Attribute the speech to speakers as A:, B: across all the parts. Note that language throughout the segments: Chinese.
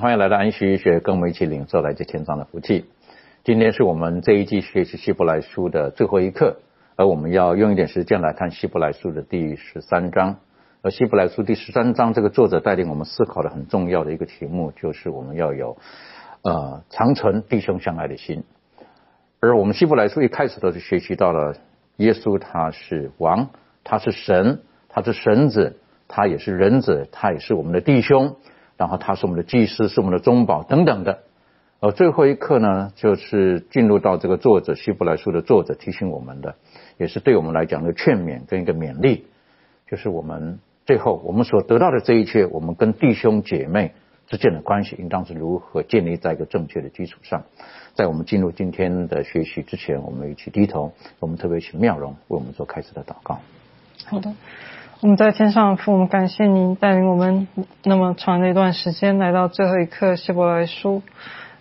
A: 欢迎来到安息医学，跟我们一起领受来自天上的福气。今天是我们这一季学习希伯来书的最后一课，而我们要用一点时间来看希伯来书的第十三章。而希伯来书第十三章，这个作者带领我们思考的很重要的一个题目，就是我们要有呃长存弟兄相爱的心。而我们希伯来书一开始都是学习到了耶稣他是王，他是神，他是神子，他也是人子，他也是我们的弟兄。然后他是我们的祭司，是我们的中保等等的。而最后一课呢，就是进入到这个作者希伯来书的作者提醒我们的，也是对我们来讲的劝勉跟一个勉励，就是我们最后我们所得到的这一切，我们跟弟兄姐妹之间的关系，应当是如何建立在一个正确的基础上。在我们进入今天的学习之前，我们一起低头，我们特别请妙容为我们做开始的祷告。
B: 好的，我们在天上父，我们感谢您带领我们那么长的一段时间来到最后一课希伯来书，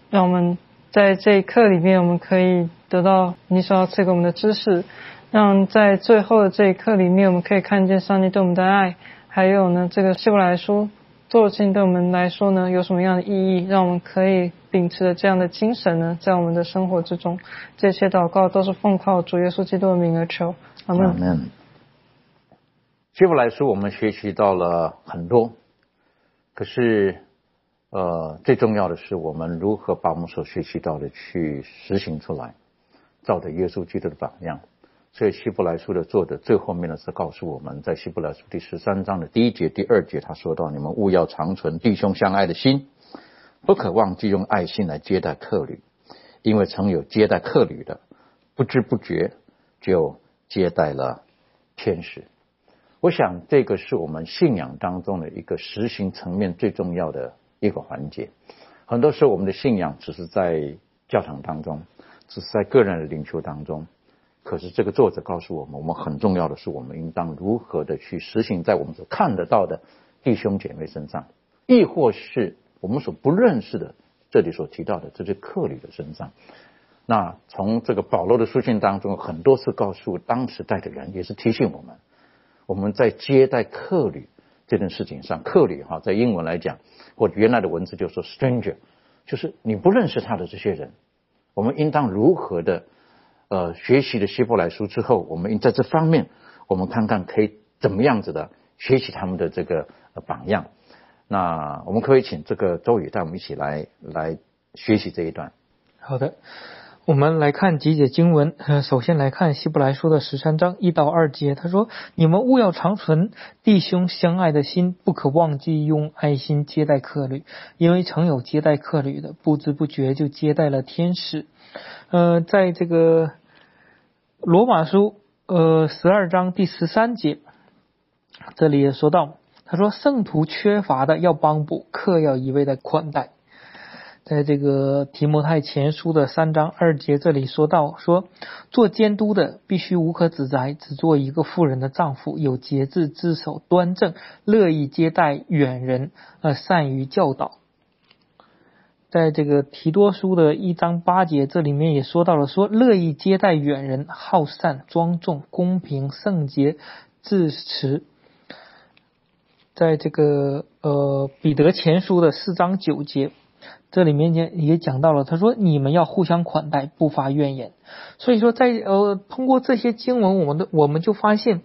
B: 让我们在这一课里面，我们可以得到你所要赐给我们的知识，让在最后的这一课里面，我们可以看见上帝对我们的爱，还有呢，这个希伯来书作经对我们来说呢，有什么样的意义，让我们可以秉持着这样的精神呢，在我们的生活之中，这些祷告都是奉靠主耶稣基督的名而求，阿门。
A: 希伯来书我们学习到了很多，可是呃，最重要的是我们如何把我们所学习到的去实行出来，照着耶稣基督的榜样。所以希伯来书的作者最后面呢是告诉我们在希伯来书第十三章的第一节、第二节，他说到：你们务要长存弟兄相爱的心，不可忘记用爱心来接待客旅，因为曾有接待客旅的，不知不觉就接待了天使。我想这个是我们信仰当中的一个实行层面最重要的一个环节。很多时候我们的信仰只是在教堂当中，只是在个人的领袖当中。可是这个作者告诉我们，我们很重要的是，我们应当如何的去实行在我们所看得到的弟兄姐妹身上，亦或是我们所不认识的这里所提到的这些客旅的身上。那从这个保罗的书信当中，很多次告诉当时代的人，也是提醒我们，我们在接待客旅这件事情上，客旅哈，在英文来讲，或原来的文字就说 stranger，就是你不认识他的这些人，我们应当如何的呃学习了希伯来书之后，我们应在这方面，我们看看可以怎么样子的学习他们的这个、榜样。那我们可以请这个周宇带我们一起来来学习这一段。
C: 好的，我们来看几节经文。首先来看希伯来书的十三章一到二节，他说：“你们务要长存弟兄相爱的心，不可忘记用爱心接待客旅，因为曾有接待客旅的，不知不觉就接待了天使。”呃，在这个罗马书呃十二章第十三节，这里也说到，他说：“圣徒缺乏的要帮补，客要一味的款待。”在这个提摩太前书的三章二节这里说到，说做监督的必须无可指摘，只做一个妇人的丈夫，有节制，自守端正，乐意接待远人，呃，善于教导。在这个提多书的一章八节，这里面也说到了，说乐意接待远人，好善、庄重、公平、圣洁、自持。在这个呃彼得前书的四章九节。这里面也也讲到了，他说你们要互相款待，不发怨言。所以说在，呃通过这些经文，我们的我们就发现，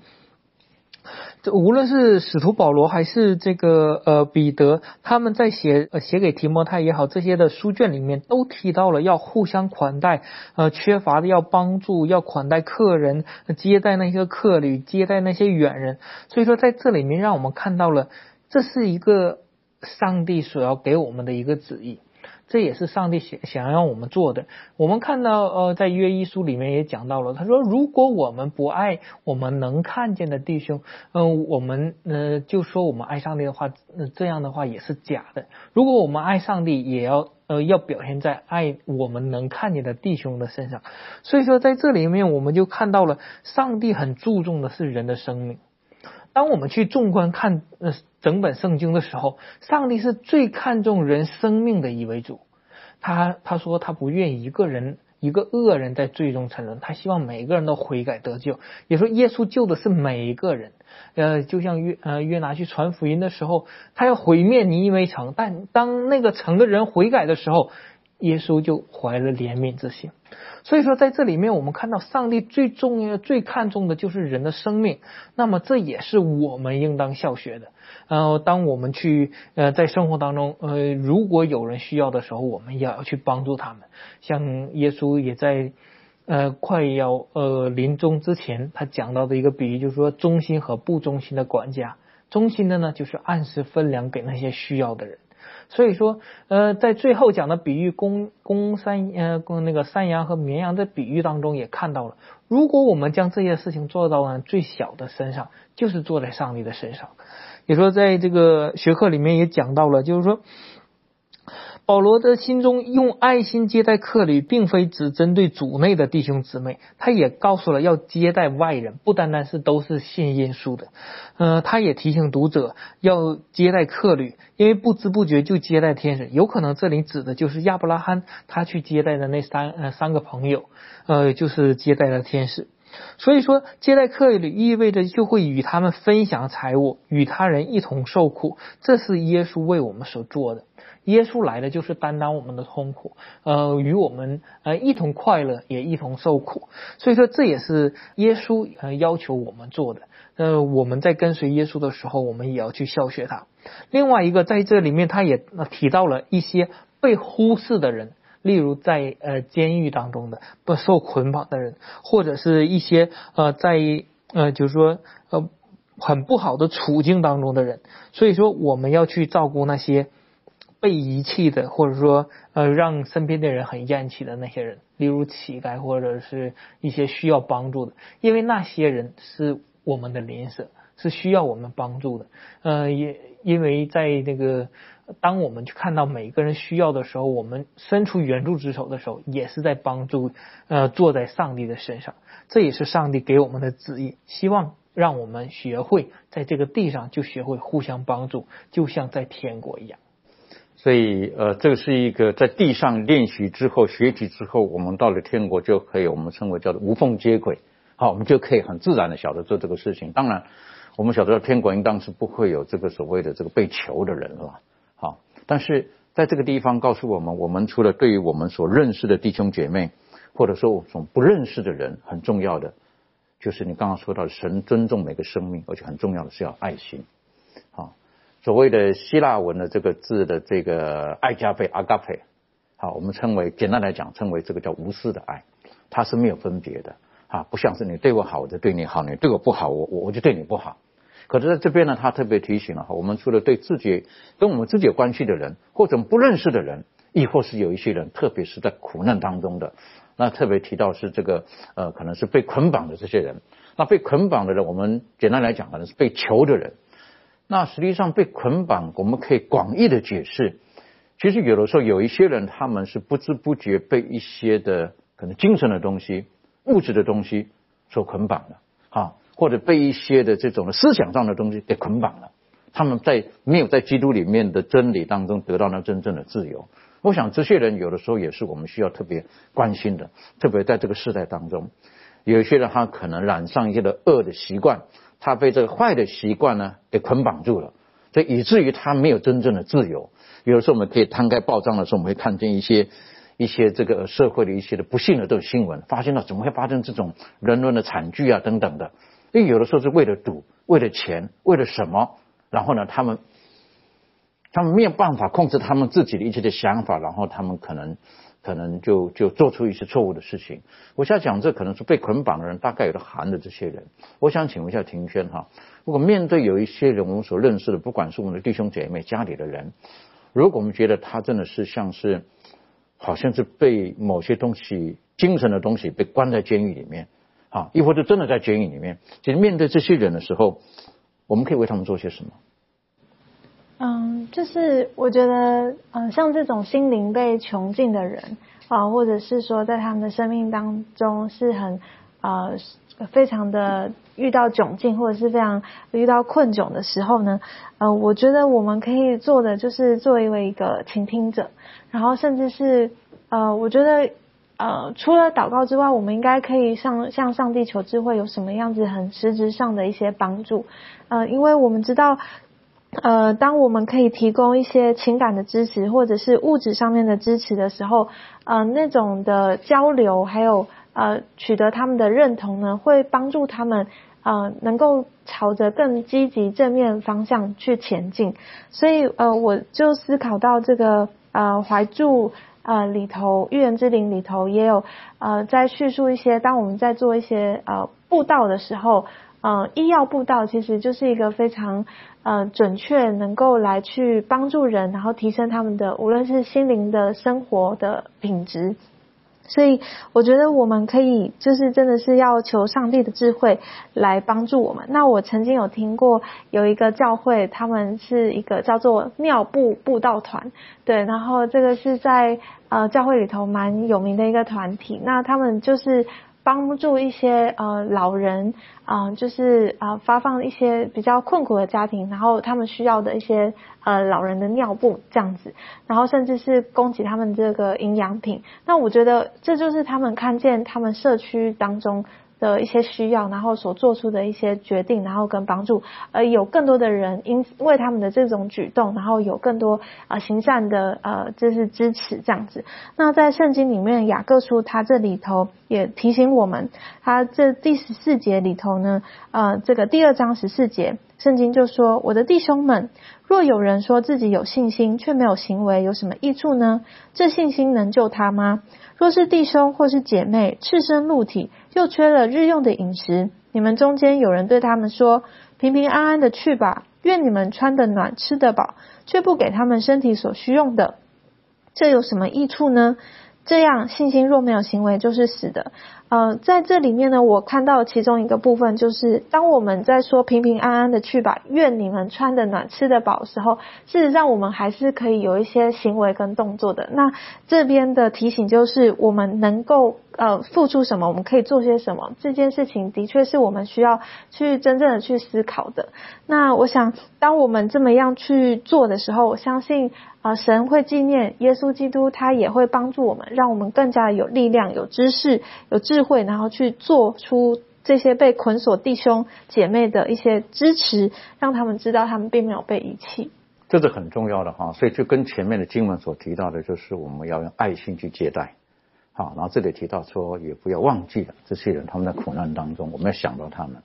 C: 这无论是使徒保罗还是这个呃彼得，他们在写呃写给提摩太也好，这些的书卷里面都提到了要互相款待，呃缺乏的要帮助，要款待客人，接待那些客旅，接待那些远人。所以说在这里面让我们看到了，这是一个上帝所要给我们的一个旨意。这也是上帝想想让我们做的。我们看到，呃，在约一书里面也讲到了，他说，如果我们不爱我们能看见的弟兄，嗯，我们呃就说我们爱上帝的话，这样的话也是假的。如果我们爱上帝，也要呃要表现在爱我们能看见的弟兄的身上。所以说，在这里面我们就看到了，上帝很注重的是人的生命。当我们去纵观看呃整本圣经的时候，上帝是最看重人生命的一位主。他他说他不愿一个人一个恶人在最终沉沦，他希望每个人都悔改得救。也说耶稣救的是每一个人。呃，就像约呃约拿去传福音的时候，他要毁灭尼因为城，但当那个城的人悔改的时候，耶稣就怀了怜悯之心。所以说，在这里面，我们看到上帝最重要、最看重的就是人的生命。那么，这也是我们应当效学的。呃，当我们去呃在生活当中，呃，如果有人需要的时候，我们也要去帮助他们。像耶稣也在呃快要呃临终之前，他讲到的一个比喻，就是说忠心和不忠心的管家。忠心的呢，就是按时分粮给那些需要的人。所以说，呃，在最后讲的比喻公公山呃公那个山羊和绵羊的比喻当中，也看到了，如果我们将这些事情做到了最小的身上，就是坐在上帝的身上。也说在这个学科里面也讲到了，就是说。保罗的心中用爱心接待客旅，并非只针对主内的弟兄姊妹，他也告诉了要接待外人，不单单是都是信耶稣的。呃，他也提醒读者要接待客旅，因为不知不觉就接待天使，有可能这里指的就是亚伯拉罕他去接待的那三呃三个朋友，呃，就是接待了天使。所以说，接待客旅意味着就会与他们分享财物，与他人一同受苦，这是耶稣为我们所做的。耶稣来的就是担当我们的痛苦，呃，与我们呃一同快乐，也一同受苦。所以说，这也是耶稣呃要求我们做的。呃，我们在跟随耶稣的时候，我们也要去效学他。另外一个，在这里面，他也提到了一些被忽视的人，例如在呃监狱当中的不受捆绑的人，或者是一些呃在呃就是说呃很不好的处境当中的人。所以说，我们要去照顾那些。被遗弃的，或者说呃让身边的人很厌弃的那些人，例如乞丐或者是一些需要帮助的，因为那些人是我们的邻舍，是需要我们帮助的。呃，也因为在那个当我们去看到每一个人需要的时候，我们伸出援助之手的时候，也是在帮助呃坐在上帝的身上。这也是上帝给我们的旨意，希望让我们学会在这个地上就学会互相帮助，就像在天国一样。
A: 所以，呃，这个是一个在地上练习之后、学习之后，我们到了天国就可以，我们称为叫做无缝接轨。好，我们就可以很自然的晓得做这个事情。当然，我们晓得天国应当是不会有这个所谓的这个被求的人了。但是在这个地方告诉我们，我们除了对于我们所认识的弟兄姐妹，或者说我们不认识的人，很重要的就是你刚刚说到，神尊重每个生命，而且很重要的是要爱心。好。所谓的希腊文的这个字的这个爱加贝阿加菲，好，我们称为简单来讲，称为这个叫无私的爱，它是没有分别的啊，不像是你对我好，我就对你好；你对我不好，我我我就对你不好。可是在这边呢，他特别提醒了哈，我们除了对自己跟我们自己有关系的人，或者不认识的人，亦或是有一些人，特别是在苦难当中的，那特别提到是这个呃，可能是被捆绑的这些人。那被捆绑的人，我们简单来讲，可能是被囚的人。那实际上被捆绑，我们可以广义的解释，其实有的时候有一些人，他们是不知不觉被一些的可能精神的东西、物质的东西所捆绑了，啊，或者被一些的这种思想上的东西给捆绑了。他们在没有在基督里面的真理当中得到那真正的自由。我想这些人有的时候也是我们需要特别关心的，特别在这个时代当中，有一些人他可能染上一些的恶的习惯。他被这个坏的习惯呢给捆绑住了，所以以至于他没有真正的自由。有的时候我们可以摊开报章的时候，我们会看见一些一些这个社会的一些的不幸的这种新闻，发现了怎么会发生这种人伦的惨剧啊等等的。因为有的时候是为了赌，为了钱，为了什么？然后呢，他们他们没有办法控制他们自己的一切的想法，然后他们可能可能就就做出一些错误的事情。我现在讲这可能是被捆绑的人，大概有的含的这些人。我想请问一下庭轩哈，如果面对有一些人我们所认识的，不管是我们的弟兄姐妹、家里的人，如果我们觉得他真的是像是好像是被某些东西、精神的东西被关在监狱里面。啊，亦或者真的在监狱里面，其实面对这些人的时候，我们可以为他们做些什么？
D: 嗯，就是我觉得，嗯，像这种心灵被囚禁的人啊，或者是说在他们的生命当中是很啊非常的遇到窘境，或者是非常遇到困窘的时候呢，呃，我觉得我们可以做的就是作为一个倾听者，然后甚至是呃，我觉得。呃，除了祷告之外，我们应该可以向向上帝求智慧，有什么样子很实质上的一些帮助？呃，因为我们知道，呃，当我们可以提供一些情感的支持，或者是物质上面的支持的时候，呃，那种的交流，还有呃，取得他们的认同呢，会帮助他们呃，能够朝着更积极正面方向去前进。所以呃，我就思考到这个呃，怀住。呃，里头《预言之灵》里头也有呃，在叙述一些，当我们在做一些呃步道的时候，呃，医药步道其实就是一个非常呃准确，能够来去帮助人，然后提升他们的无论是心灵的生活的品质。所以我觉得我们可以就是真的是要求上帝的智慧来帮助我们。那我曾经有听过有一个教会，他们是一个叫做尿布布道团，对，然后这个是在呃教会里头蛮有名的一个团体。那他们就是。帮助一些呃老人啊，就是啊发放一些比较困苦的家庭，然后他们需要的一些呃老人的尿布这样子，然后甚至是供给他们这个营养品。那我觉得这就是他们看见他们社区当中。的一些需要，然后所做出的一些决定，然后跟帮助，而有更多的人因为他们的这种举动，然后有更多啊行善的呃，就是支持这样子。那在圣经里面，雅各书他这里头也提醒我们，他这第十四节里头呢，呃，这个第二章十四节，圣经就说：“我的弟兄们，若有人说自己有信心，却没有行为，有什么益处呢？这信心能救他吗？”若是弟兄或是姐妹赤身露体，又缺了日用的饮食，你们中间有人对他们说：“平平安安的去吧，愿你们穿得暖，吃得饱，却不给他们身体所需用的，这有什么益处呢？”这样信心若没有行为，就是死的。呃，在这里面呢，我看到其中一个部分，就是当我们在说平平安安的去吧，愿你们穿的暖，吃得饱时候，事实上我们还是可以有一些行为跟动作的。那这边的提醒就是，我们能够呃付出什么，我们可以做些什么，这件事情的确是我们需要去真正的去思考的。那我想，当我们这么样去做的时候，我相信。啊，神会纪念耶稣基督，他也会帮助我们，让我们更加有力量、有知识、有智智慧，然后去做出这些被捆锁弟兄姐妹的一些支持，让他们知道他们并没有被遗弃。
A: 这是很重要的哈，所以就跟前面的经文所提到的，就是我们要用爱心去接待。好，然后这里提到说，也不要忘记了这些人他们在苦难当中，我们要想到他们，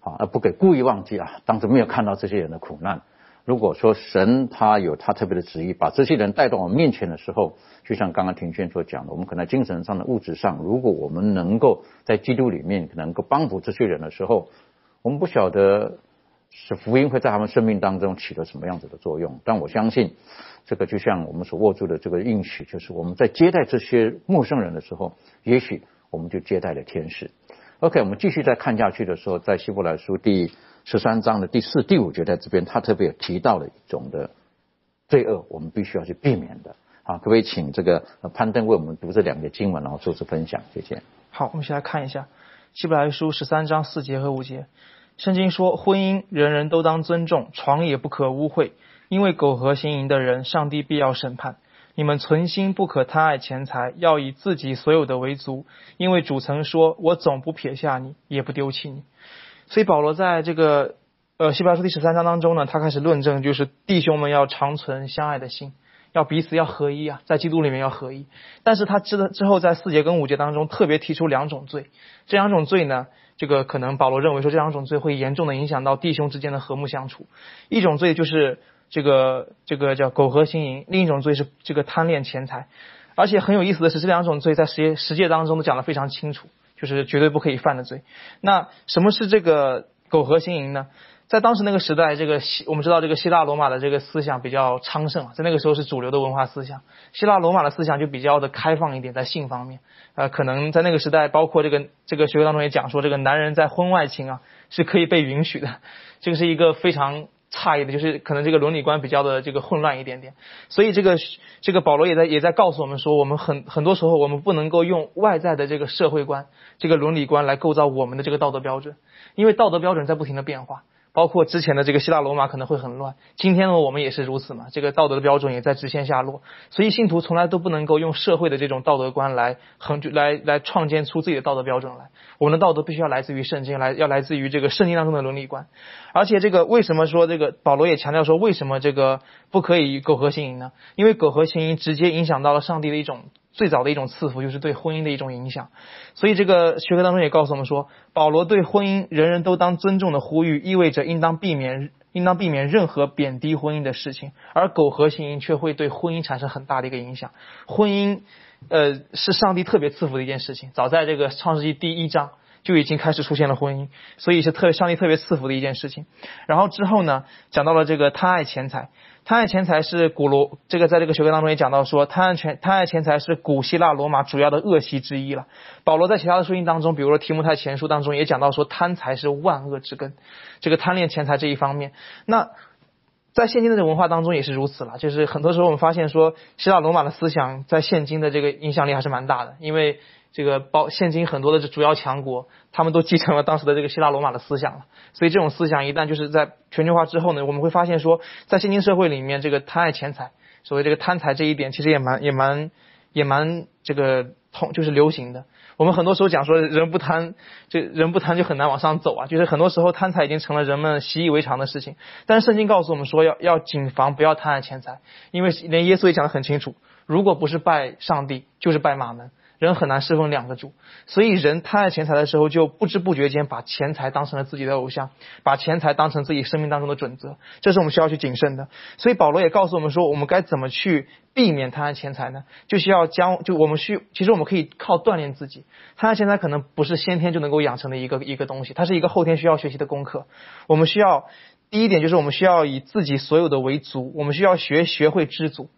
A: 好，而不给故意忘记啊，当时没有看到这些人的苦难。如果说神他有他特别的旨意，把这些人带到我们面前的时候，就像刚刚庭轩所讲的，我们可能精神上的、物质上，如果我们能够在基督里面能够帮助这些人的时候，我们不晓得是福音会在他们生命当中起了什么样子的作用。但我相信，这个就像我们所握住的这个应许，就是我们在接待这些陌生人的时候，也许我们就接待了天使。OK，我们继续再看下去的时候，在希伯来书第。十三章的第四、第五节在这边，他特别提到了一种的罪恶，我们必须要去避免的。好，可不可以请这个攀登为我们读这两节经文，然后做出分享？谢谢。
C: 好，我们先来看一下希伯来书十三章四节和五节。圣经说，婚姻人人都当尊重，床也不可污秽，因为苟合行淫的人，上帝必要审判。你们存心不可贪爱钱财，要以自己所有的为足，因为主曾说：“我总不撇下你，也不丢弃你。”所以保罗在这个呃希伯来书第十三章当中呢，他开始论证，就是弟兄们要长存相爱的心，要彼此要合一啊，在基督里面要合一。但是他之之后在四节跟五节当中特别提出两种罪，这两种罪呢，
E: 这个可能保罗认为说这两种罪会严重的影响到弟兄之间的和睦相处。一种罪就是这个这个叫苟合行淫，另一种罪是这个贪恋钱财。而且很有意思的是，这两种罪在实实践当中都讲得非常清楚，就是绝对不可以犯的罪。那什么是这个苟合行淫呢？在当时那个时代，这个希我们知道这个希腊罗马的这个思想比较昌盛啊，在那个时候是主流的文化思想。希腊罗马的思想就比较的开放一点，在性方面，呃，可能在那个时代，包括这个这个学科当中也讲说，这个男人在婚外情啊是可以被允许的，这个是一个非常诧异的，就是可能这个伦理观比较的这个混乱一点点。所以这个这个保罗也在也在告诉我们说，我们很很多时候我们不能够用外在的这个社会观、这个伦理观来构造我们的这个道德标准，因为道德标准在不停的变化。包括之前的这个希腊罗马可能会很乱，今天呢我们也是如此嘛，这个道德的标准也在直线下落，所以信徒从来都不能够用社会的这种道德观来衡来来创建出自己的道德标准来，我们的道德必须要来自于圣经，来要来自于这个圣经当中的伦理观，而且这个为什么说这个保罗也强调说为什么这个不可以苟合行淫呢？因为苟合行淫直接影响到了上帝的一种。最早的一种赐福就是对婚姻的一种影响，所以这个学科当中也告诉我们说，保罗对婚姻人人都当尊重的呼吁，意味着应当避免应当避免任何贬低婚姻的事情，而苟合行却会对婚姻产生很大的一个影响。婚姻，呃，是上帝特别赐福的一件事情，早在这个创世纪第一章就已经开始出现了婚姻，所以是特上帝特别赐福的一件事情。然后之后呢，讲到了这个贪爱钱财。贪爱钱财是古罗这个在这个学科当中也讲到说，贪爱钱贪爱钱财是古希腊罗马主要的恶习之一了。保罗在其他的书信当中，比如说提摩太前书当中也讲到说，贪财是万恶之根。这个贪恋钱财这一方面，那在现今的这文化当中也是如此了。就是很多时候我们发现说，希腊罗马的思想在现今的这个影响力还是蛮大的，因为。这个包现今很多的这主要强国，他们都继承了当时的这个希腊罗马的思想了。所以这种思想一旦就是在全球化之后呢，我们会发现说，在现今社会里面，这个贪爱钱财，所谓这个贪财这一点，其实也蛮也蛮也蛮这个通就是流行的。我们很多时候讲说，人不贪，这人不贪就很难往上走啊。就是很多时候贪财已经成了人们习以为常的事情。但是圣经告诉我们说，要要谨防不要贪爱钱财，因为连耶稣也讲得很清楚，如果不是拜上帝，就是拜马门。人很难侍奉两个主，所以人贪爱钱财的时候，就不知不觉间把钱财当成了自己的偶像，把钱财当成自己生命当中的准则，这是我们需要去谨慎的。所以保罗也告诉我们说，我们该怎么去避免贪爱钱财呢？就需要将就我们需，其实我们可以靠锻炼自己。贪爱钱财可能不是先天就能够养成的一个一个东西，它是一个后天需要学习的功课。我们需要第一点就是我们需要以自己所有的为足，我们需要学学会知足。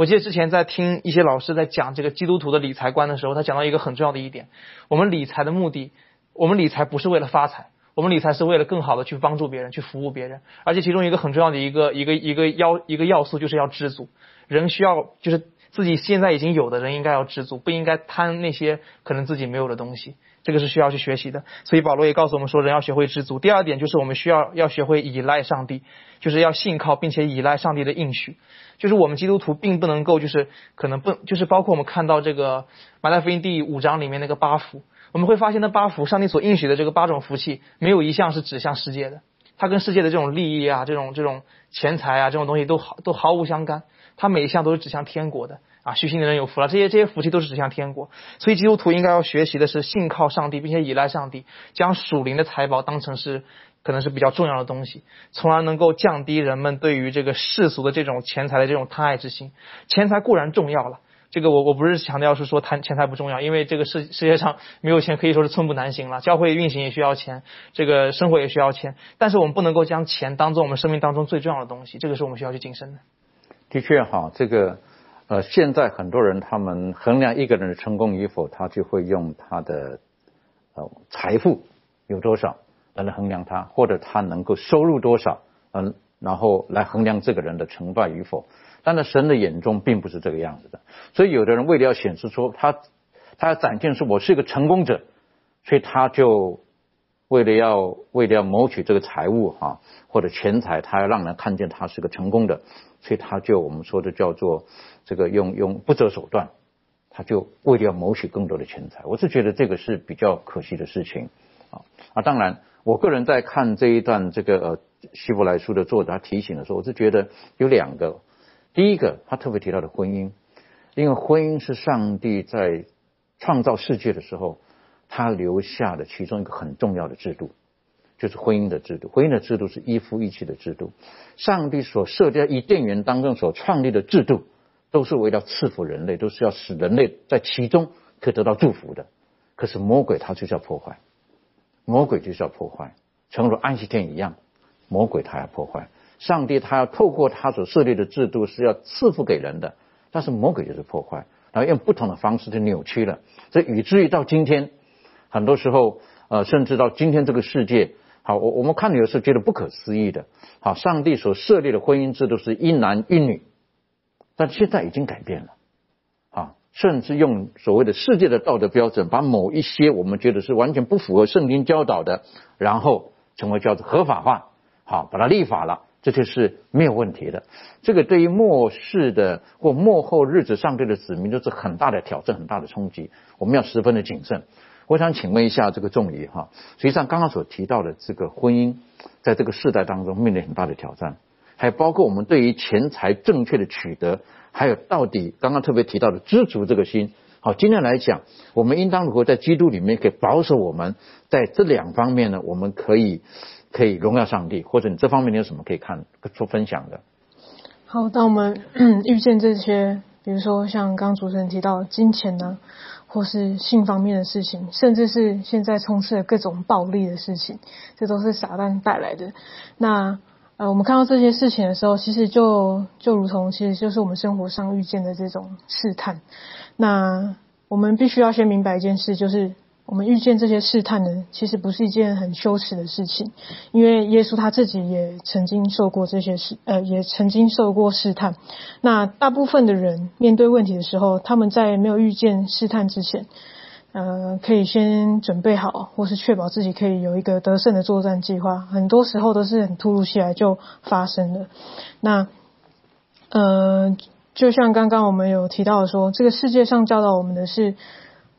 E: 我记得之前在听一些老师在讲这个基督徒的理财观的时候，他讲到一个很重要的一点：我们理财的目的，我们理财不是为了发财，我们理财是为了更好的去帮助别人，去服务别人。而且其中一个很重要的一个一个一个要一个要素就是要知足。人需要就是自己现在已经有的人应该要知足，不应该贪那些可能自己没有的东西。这个是需要去学习的。所以保罗也告诉我们说，人要学会知足。第二点就是我们需要要学会依赖上帝，就是要信靠并且依赖上帝的应许。就是我们基督徒并不能够，就是可能不，就是包括我们看到这个马太福音第五章里面那个八福，我们会发现那八福，上帝所应许的这个八种福气，没有一项是指向世界的，它跟世界的这种利益啊、这种这种钱财啊这种东西都毫都毫无相干，它每一项都是指向天国的虚心的人有福了，这些这些福气都是指向天国，所以基督徒应该要学习的是信靠上帝，并且依赖上帝，将属灵的财宝当成是。可能是比较重要的东西，从而能够降低人们对于这个世俗的这种钱财的这种贪爱之心。钱财固然重要了，这个我我不是强调是说贪钱财不重要，因为这个世世界上没有钱可以说是寸步难行了。教会运行也需要钱，这个生活也需要钱，但是我们不能够将钱当做我们生命当中最重要的东西，这个是我们需要去谨慎的。
A: 的确哈，这个呃，现在很多人他们衡量一个人的成功与否，他就会用他的呃财富有多少。来衡量他，或者他能够收入多少，嗯，然后来衡量这个人的成败与否。但在神的眼中并不是这个样子的，所以有的人为了要显示出他，他要展现出我是一个成功者，所以他就为了要为了要谋取这个财物哈或者钱财，他要让人看见他是个成功的，所以他就我们说的叫做这个用用不择手段，他就为了要谋取更多的钱财。我是觉得这个是比较可惜的事情啊啊，当然。我个人在看这一段这个呃希伯来书的作者提醒的时候，我是觉得有两个，第一个他特别提到的婚姻，因为婚姻是上帝在创造世界的时候，他留下的其中一个很重要的制度，就是婚姻的制度。婚姻的制度是一夫一妻的制度。上帝所设在伊甸园当中所创立的制度，都是为了赐福人类，都是要使人类在其中可以得到祝福的。可是魔鬼他就是要破坏，魔鬼就是要破坏，诚如安息天一样，魔鬼他要破坏。上帝他要透过他所设立的制度是要赐福给人的，但是魔鬼就是破坏，然后用不同的方式去扭曲了，所以以至于到今天，很多时候呃，甚至到今天这个世界，好，我我们看有时候觉得不可思议的，好，上帝所设立的婚姻制度是一男一女，但现在已经改变了，啊，甚至用所谓的世界的道德标准，把某一些我们觉得是完全不符合圣经教导的，然后成为叫做合法化，好，把它立法了。这就是没有问题的。这个对于末世的或末后日子上帝的子民都是很大的挑战，很大的冲击。我们要十分的谨慎。我想请问一下这个仲仪哈，实际上刚刚所提到的这个婚姻，在这个世代当中面临很大的挑战，还包括我们对于钱财正确的取得，还有到底刚刚特别提到的知足这个心。好，今天来讲，我们应当如何在基督里面可以保守我们在这两方面呢？我们可以。可以荣耀上帝，或者你这方面你有什么可以看做分享的？
F: 好，当我们 遇见这些，比如说像刚刚主持人提到金钱呢，或是性方面的事情，甚至是现在充斥了各种暴力的事情，这都是撒旦带来的。那呃，我们看到这些事情的时候，其实就就如同，其实就是我们生活上遇见的这种试探。那我们必须要先明白一件事，就是。我们遇见这些试探呢，其实不是一件很羞耻的事情，因为耶稣他自己也曾经受过这些试，呃，也曾经受过试探。那大部分的人面对问题的时候，他们在没有遇见试探之前，呃，可以先准备好，或是确保自己可以有一个得胜的作战计划。很多时候都是很突如其来就发生了。那，呃，就像刚刚我们有提到说，这个世界上教导我们的是。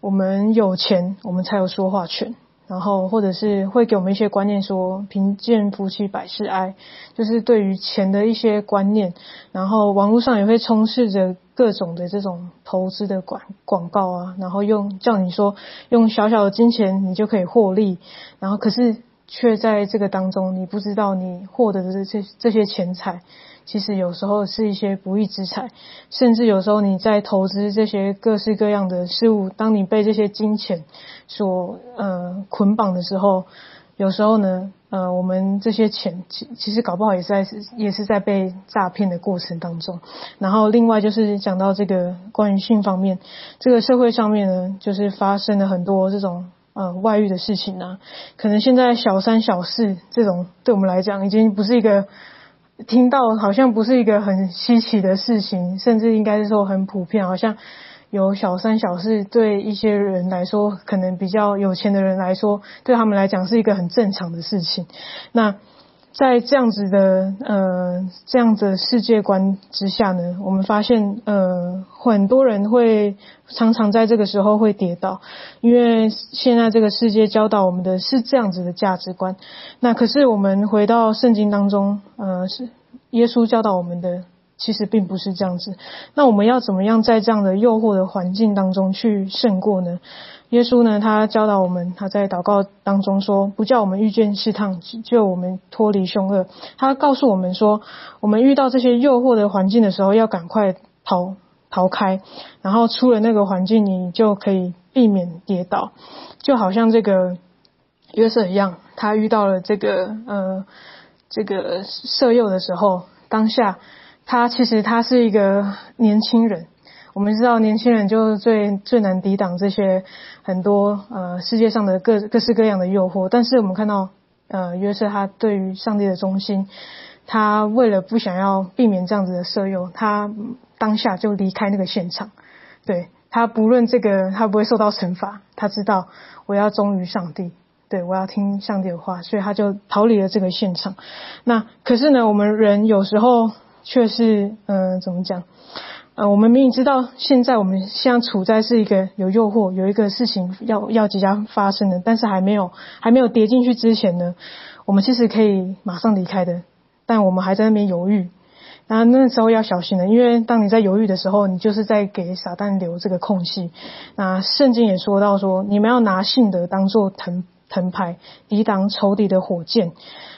F: 我们有钱，我们才有说话权。然后，或者是会给我们一些观念，说贫贱夫妻百事哀，就是对于钱的一些观念。然后，网络上也会充斥着各种的这种投资的广广告啊，然后用叫你说用小小的金钱你就可以获利，然后可是却在这个当中，你不知道你获得的这些这些钱财。其实有时候是一些不义之财，甚至有时候你在投资这些各式各样的事物，当你被这些金钱所呃捆绑的时候，有时候呢，呃，我们这些钱其其实搞不好也是在也是在被诈骗的过程当中。然后另外就是讲到这个关于性方面，这个社会上面呢，就是发生了很多这种呃外遇的事情呢，可能现在小三小四这种对我们来讲已经不是一个。听到好像不是一个很稀奇的事情，甚至应该是说很普遍。好像有小三小四，对一些人来说，可能比较有钱的人来说，对他们来讲是一个很正常的事情。那。在这样子的呃这样的世界观之下呢，我们发现呃很多人会常常在这个时候会跌倒，因为现在这个世界教导我们的是这样子的价值观。那可是我们回到圣经当中，呃是耶稣教导我们的，其实并不是这样子。那我们要怎么样在这样的诱惑的环境当中去胜过呢？耶稣呢，他教导我们，他在祷告当中说：“不叫我们遇见试探，只救我们脱离凶恶。”他告诉我们说，我们遇到这些诱惑的环境的时候，要赶快逃逃开，然后出了那个环境，你就可以避免跌倒。就好像这个约瑟一样，他遇到了这个呃这个色诱的时候，当下他其实他是一个年轻人。我们知道年轻人就最最难抵挡这些很多呃世界上的各各式各样的诱惑，但是我们看到呃约瑟他对于上帝的忠心，他为了不想要避免这样子的色诱，他当下就离开那个现场。对他不论这个他不会受到惩罚，他知道我要忠于上帝，对我要听上帝的话，所以他就逃离了这个现场。那可是呢，我们人有时候却是嗯怎么讲？呃，我们明明知道现在我们现在处在是一个有诱惑，有一个事情要要即将发生的，但是还没有还没有跌进去之前呢，我们其实可以马上离开的，但我们还在那边犹豫，那那时候要小心了，因为当你在犹豫的时候，你就是在给撒旦留这个空隙。那圣经也说到说，你们要拿信德当做藤藤牌，抵挡仇敌的火箭。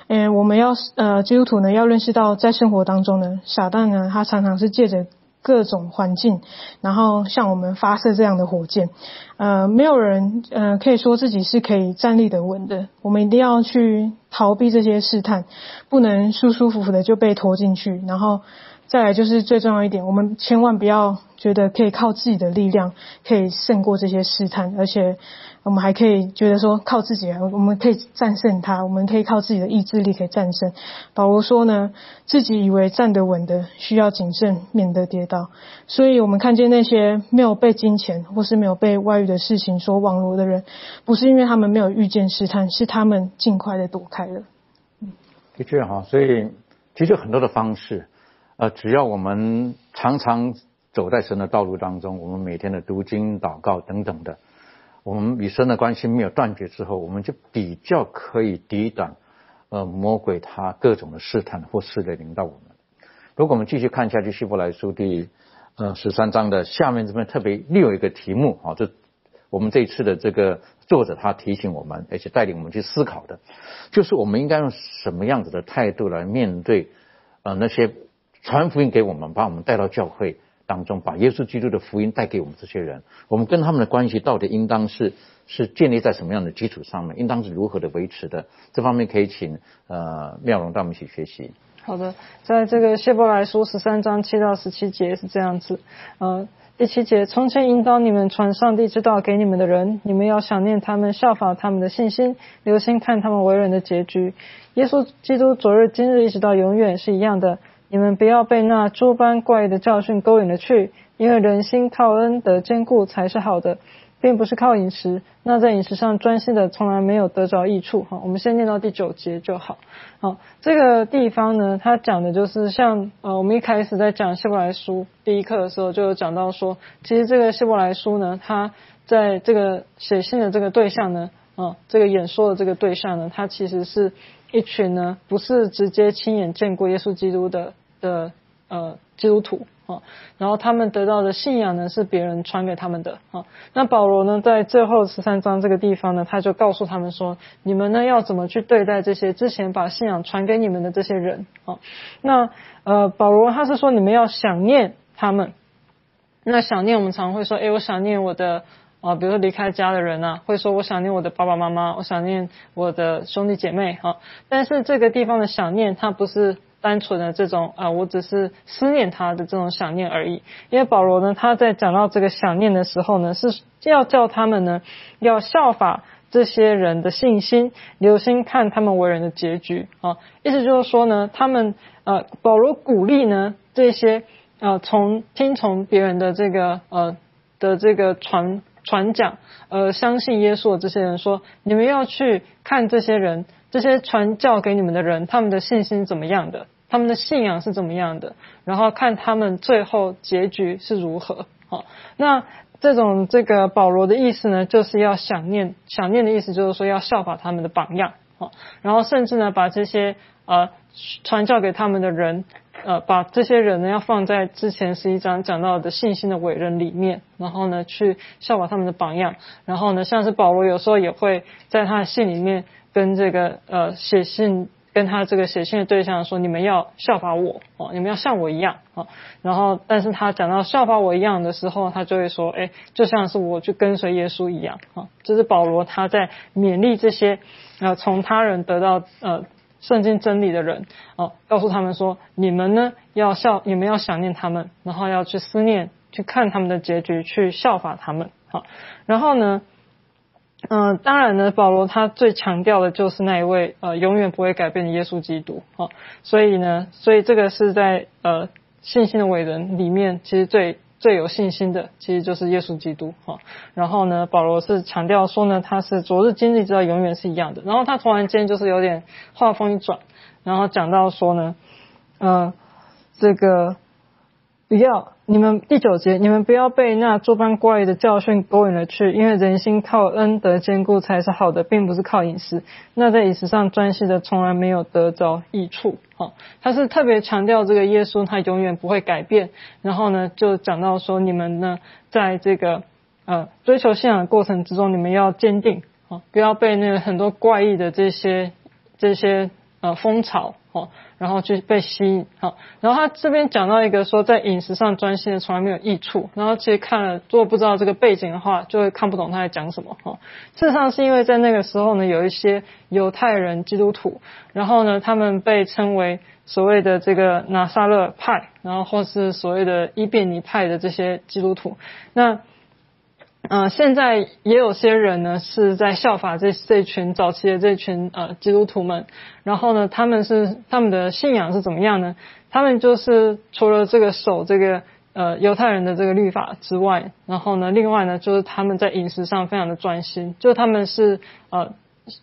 F: 嗯，我们要呃基督徒呢要认识到，在生活当中呢，撒旦呢他常常是借着。各种环境，然后向我们发射这样的火箭，呃，没有人呃可以说自己是可以站立得稳的。我们一定要去逃避这些试探，不能舒舒服服的就被拖进去。然后再来就是最重要一点，我们千万不要觉得可以靠自己的力量可以胜过这些试探，而且。我们还可以觉得说靠自己，我们可以战胜他，我们可以靠自己的意志力可以战胜。保罗说呢，自己以为站得稳的，需要谨慎，免得跌倒。所以，我们看见那些没有被金钱或是没有被外遇的事情所网罗的人，不是因为他们没有遇见试探，是他们尽快的躲开了。
A: 的确哈，所以其实很多的方式，呃，只要我们常常走在神的道路当中，我们每天的读经、祷告等等的。我们与神的关系没有断绝之后，我们就比较可以抵挡呃魔鬼他各种的试探或试炼领到我们。如果我们继续看下去，希伯来书第呃十三章的下面这边特别另有一个题目啊，这我们这一次的这个作者他提醒我们，而且带领我们去思考的，就是我们应该用什么样子的态度来面对呃那些传福音给我们，把我们带到教会。当中把耶稣基督的福音带给我们这些人，我们跟他们的关系到底应当是是建立在什么样的基础上面？应当是如何的维持的？这方面可以请呃妙容带我们一起学习。
B: 好的，在这个谢伯来书十三章七到十七节是这样子，呃，第七节，从前引导你们传上帝之道给你们的人，你们要想念他们，效法他们的信心，留心看他们为人的结局。耶稣基督昨日今日一直到永远是一样的。你们不要被那诸般怪异的教训勾引了去，因为人心靠恩德坚固才是好的，并不是靠饮食。那在饮食上专心的，从来没有得着益处。哈，我们先念到第九节就好。好，这个地方呢，它讲的就是像呃，我们一开始在讲希伯来书第一课的时候，就有讲到说，其实这个希伯来书呢，它在这个写信的这个对象呢，啊，这个演说的这个对象呢，它其实是一群呢，不是直接亲眼见过耶稣基督的。的呃基督徒啊，然后他们得到的信仰呢是别人传给他们的啊。那保罗呢在最后十三章这个地方呢，他就告诉他们说，你们呢要怎么去对待这些之前把信仰传给你们的这些人啊？那呃保罗他是说你们要想念他们。那想念我们常会说，哎，我想念我的啊，比如说离开家的人啊，会说我想念我的爸爸妈妈，我想念我的兄弟姐妹啊。但是这个地方的想念，它不是。单纯的这种啊，我只是思念他的这种想念而已。因为保罗呢，他在讲到这个想念的时候呢，是要叫他们呢，要效法这些人的信心，留心看他们为人的结局啊。意思就是说呢，他们呃，保罗鼓励呢这些呃，从听从别人的这个呃的这个传传讲，呃，相信耶稣的这些人说，你们要去看这些人，这些传教给你们的人，他们的信心怎么样的。他们的信仰是怎么样的？然后看他们最后结局是如何。好，那这种这个保罗的意思呢，就是要想念，想念的意思就是说要效法他们的榜样。好，然后甚至呢，把这些呃传教给他们的人，呃，把这些人呢要放在之前十一章讲到的信心的伟人里面，然后呢去效法他们的榜样。然后呢，像是保罗有时候也会在他的信里面跟这个呃写信。跟他这个写信的对象说：“你们要效法我哦，你们要像我一样啊。”然后，但是他讲到效法我一样的时候，他就会说：“哎，就像是我去跟随耶稣一样啊。”这是保罗他在勉励这些呃从他人得到呃圣经真理的人哦，告诉他们说：“你们呢要效，你们要想念他们，然后要去思念，去看他们的结局，去效法他们。”好，然后呢？嗯，当然呢，保罗他最强调的就是那一位呃永远不会改变的耶稣基督啊，所以呢，所以这个是在呃信心的伟人里面，其实最最有信心的，其实就是耶稣基督哈。然后呢，保罗是强调说呢，他是昨日今日直到永远是一样的。然后他突然间就是有点话锋一转，然后讲到说呢，呃，这个。不要你们第九节，你们不要被那诸般怪异的教训勾引了去，因为人心靠恩德坚固才是好的，并不是靠饮食。那在饮食上专心的，从来没有得着益处。哈，他是特别强调这个耶稣，他永远不会改变。然后呢，就讲到说，你们呢，在这个呃追求信仰的过程之中，你们要坚定，啊，不要被那个很多怪异的这些这些呃风潮。哦，然后就被吸引，好，然后他这边讲到一个说，在饮食上专心的从来没有益处，然后其实看了，如果不知道这个背景的话，就会看不懂他在讲什么，哈。事实上是因为在那个时候呢，有一些犹太人基督徒，然后呢，他们被称为所谓的这个拿撒勒派，然后或是所谓的伊便尼派的这些基督徒，那。呃，现在也有些人呢是在效法这这群早期的这群呃基督徒们，然后呢，他们是他们的信仰是怎么样呢？他们就是除了这个守这个呃犹太人的这个律法之外，然后呢，另外呢，就是他们在饮食上非常的专心，就他们是呃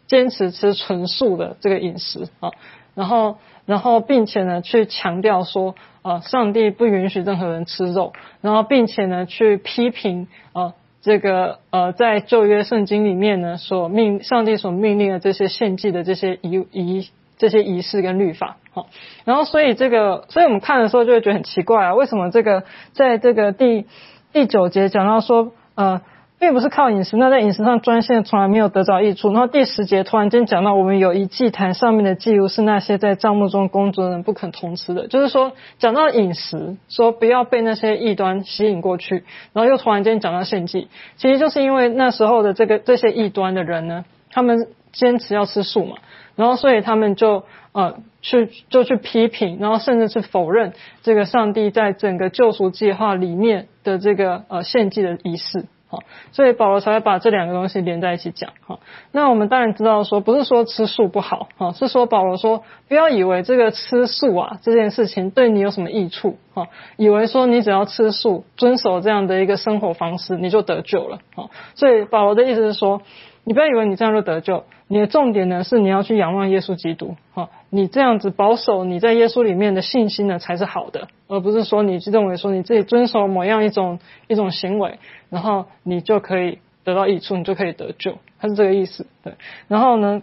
B: 坚持吃纯素的这个饮食啊，然后然后并且呢去强调说啊，上帝不允许任何人吃肉，然后并且呢去批评啊。这个呃，在旧约圣经里面呢，所命上帝所命令的这些献祭的这些仪仪这些仪式跟律法，好，然后所以这个，所以我们看的时候就会觉得很奇怪啊，为什么这个在这个第第九节讲到说呃。并不是靠饮食，那在饮食上专线从来没有得着益处。然后第十节突然间讲到，我们有一祭坛上面的祭物是那些在帐幕中工作的人不肯同吃的，就是说讲到饮食，说不要被那些异端吸引过去。然后又突然间讲到献祭，其实就是因为那时候的这个这些异端的人呢，他们坚持要吃素嘛，然后所以他们就呃去就去批评，然后甚至是否认这个上帝在整个救赎计划里面的这个呃献祭的仪式。好，所以保罗才会把这两个东西连在一起讲。哈，那我们当然知道说，不是说吃素不好，哈，是说保罗说，不要以为这个吃素啊这件事情对你有什么益处，哈，以为说你只要吃素，遵守这样的一个生活方式，你就得救了，哈。所以保罗的意思是说。你不要以为你这样就得救，你的重点呢是你要去仰望耶稣基督，哈，你这样子保守你在耶稣里面的信心呢才是好的，而不是说你认为说你自己遵守某样一种一种行为，然后你就可以得到益处，你就可以得救，他是这个意思，对。然后呢，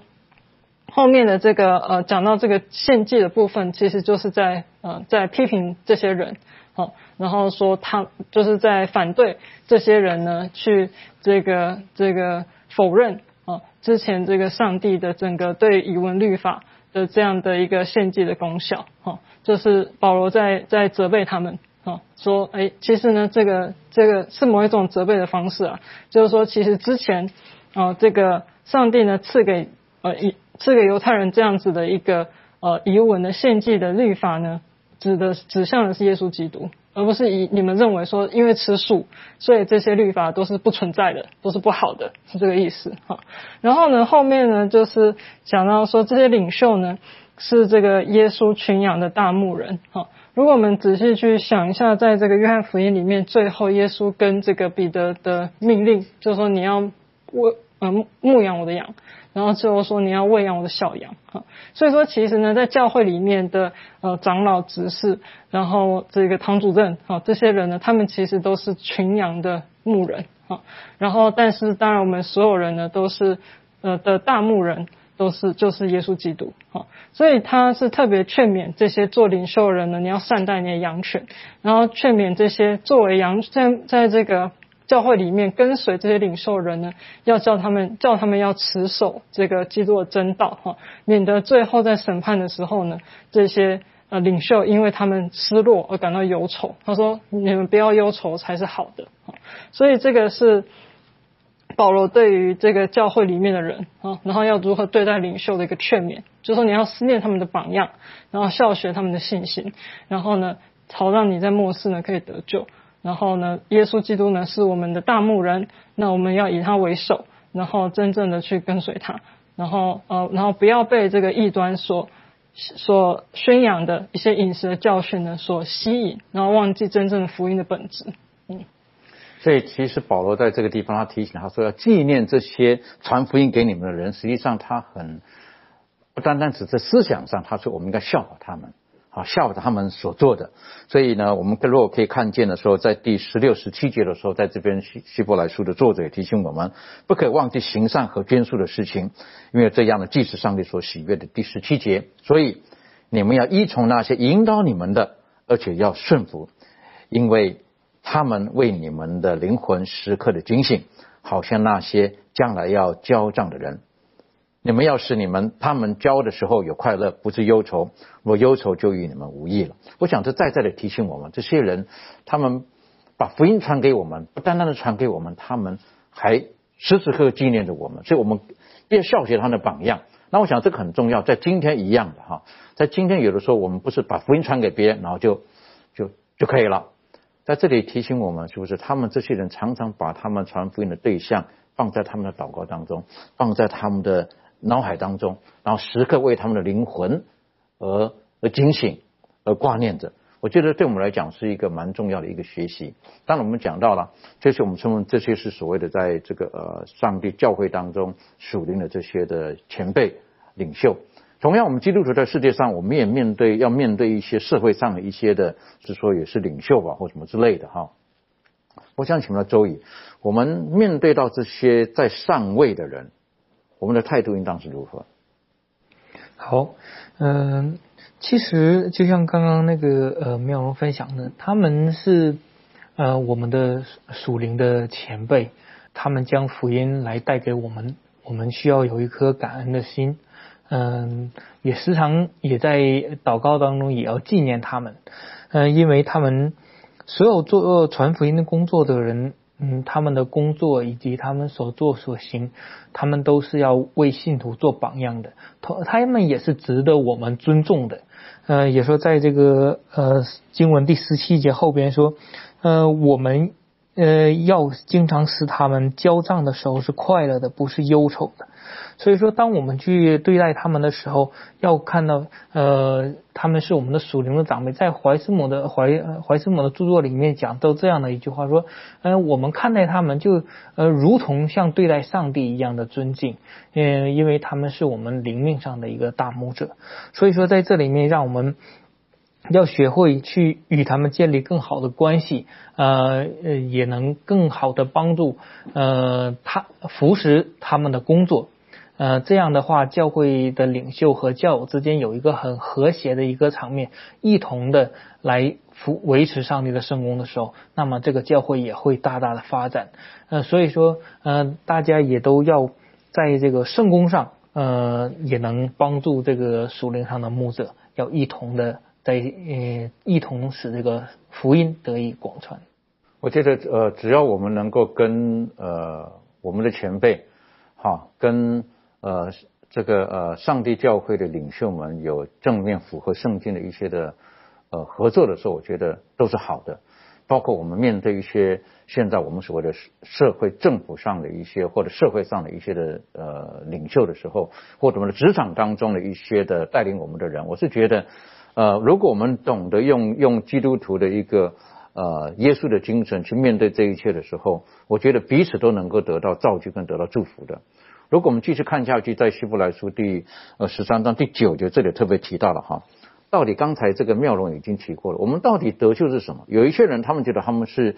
B: 后面的这个呃讲到这个献祭的部分，其实就是在呃在批评这些人，好，然后说他就是在反对这些人呢去这个这个。否认啊，之前这个上帝的整个对以文律法的这样的一个献祭的功效，哈，就是保罗在在责备他们，哦，说，哎，其实呢，这个这个是某一种责备的方式啊，就是说，其实之前啊，这个上帝呢赐给呃以赐给犹太人这样子的一个呃以文的献祭的律法呢，指的指向的是耶稣基督。而不是以你们认为说，因为吃素，所以这些律法都是不存在的，都是不好的，是这个意思哈。然后呢，后面呢就是讲到说，这些领袖呢是这个耶稣群养的大牧人哈。如果我们仔细去想一下，在这个约翰福音里面，最后耶稣跟这个彼得的命令，就是说你要喂呃牧养我的羊。然后最后说你要喂养我的小羊，哈，所以说其实呢，在教会里面的呃长老、执事，然后这个堂主任，哈，这些人呢，他们其实都是群羊的牧人，哈，然后但是当然我们所有人呢，都是呃的大牧人，都是就是耶稣基督，哈，所以他是特别劝勉这些做领袖的人呢，你要善待你的羊群，然后劝勉这些作为羊在在这个。教会里面跟随这些领袖人呢，要叫他们叫他们要持守这个基督的真道哈，免得最后在审判的时候呢，这些呃领袖因为他们失落而感到忧愁。他说：“你们不要忧愁才是好的。”所以这个是保罗对于这个教会里面的人啊，然后要如何对待领袖的一个劝勉，就是说你要思念他们的榜样，然后效学他们的信心，然后呢，好让你在末世呢可以得救。然后呢，耶稣基督呢是我们的大牧人，那我们要以他为首，然后真正的去跟随他，然后呃，然后不要被这个异端所所宣扬的一些饮食的教训呢所吸引，然后忘记真正的福音的本质。嗯，
A: 所以其实保罗在这个地方他提醒他说要纪念这些传福音给你们的人，实际上他很不单单只是思想上，他说我们应该效法他们。啊，效他们所做的。所以呢，我们如果可以看见的时候，在第十六、十七节的时候，在这边希希伯来书的作者也提醒我们，不可以忘记行善和捐书的事情，因为这样的既是上帝所喜悦的。第十七节，所以你们要依从那些引导你们的，而且要顺服，因为他们为你们的灵魂时刻的警醒，好像那些将来要交账的人。你们要使你们他们教的时候有快乐，不是忧愁。我忧愁，就与你们无益了。我想这再再的提醒我们，这些人他们把福音传给我们，不单单的传给我们，他们还时时刻刻纪念着我们，所以我们要效学他们的榜样。那我想这个很重要，在今天一样的哈，在今天有的时候我们不是把福音传给别人，然后就就就可以了。在这里提醒我们，是不是他们这些人常常把他们传福音的对象放在他们的祷告当中，放在他们的。脑海当中，然后时刻为他们的灵魂而而警醒，而挂念着。我觉得对我们来讲是一个蛮重要的一个学习。当然，我们讲到了，这些我们称为这些是所谓的在这个呃上帝教会当中属灵的这些的前辈领袖。同样，我们基督徒在世界上，我们也面对要面对一些社会上的一些的，是说也是领袖吧，或什么之类的哈。我想请问周乙，我们面对到这些在上位的人。我们的态度应当是如何？
C: 好，嗯，其实就像刚刚那个呃妙容分享的，他们是呃我们的属灵的前辈，他们将福音来带给我们，我们需要有一颗感恩的心，嗯，也时常也在祷告当中也要纪念他们，嗯，因为他们所有做传福音的工作的人。嗯，他们的工作以及他们所做所行，他们都是要为信徒做榜样的，他他们也是值得我们尊重的。呃，也说在这个呃经文第十七节后边说，呃，我们呃要经常使他们交账的时候是快乐的，不是忧愁的。所以说，当我们去对待他们的时候，要看到，呃，他们是我们的属灵的长辈。在怀斯姆的怀怀斯姆的著作里面讲到这样的一句话，说，嗯，我们看待他们就，呃，如同像对待上帝一样的尊敬，嗯，因为他们是我们灵命上的一个大牧者。所以说，在这里面，让我们要学会去与他们建立更好的关系，呃，也能更好的帮助，呃，他扶持他们的工作。呃，这样的话，教会的领袖和教友之间有一个很和谐的一个场面，一同的来扶维持上帝的圣功的时候，那么这个教会也会大大的发展。呃，所以说，呃，大家也都要在这个圣功上，呃，也能帮助这个属灵上的牧者，要一同的在呃，一同使这个福音得以广传。
A: 我觉得，呃，只要我们能够跟呃我们的前辈，哈，跟呃，这个呃，上帝教会的领袖们有正面符合圣经的一些的呃合作的时候，我觉得都是好的。包括我们面对一些现在我们所谓的社会政府上的一些或者社会上的一些的呃领袖的时候，或者我们的职场当中的一些的带领我们的人，我是觉得呃，如果我们懂得用用基督徒的一个呃耶稣的精神去面对这一切的时候，我觉得彼此都能够得到造就跟得到祝福的。如果我们继续看下去，在希伯来书第呃十三章第九节这里特别提到了哈，到底刚才这个妙容已经提过了，我们到底得救是什么？有一些人他们觉得他们是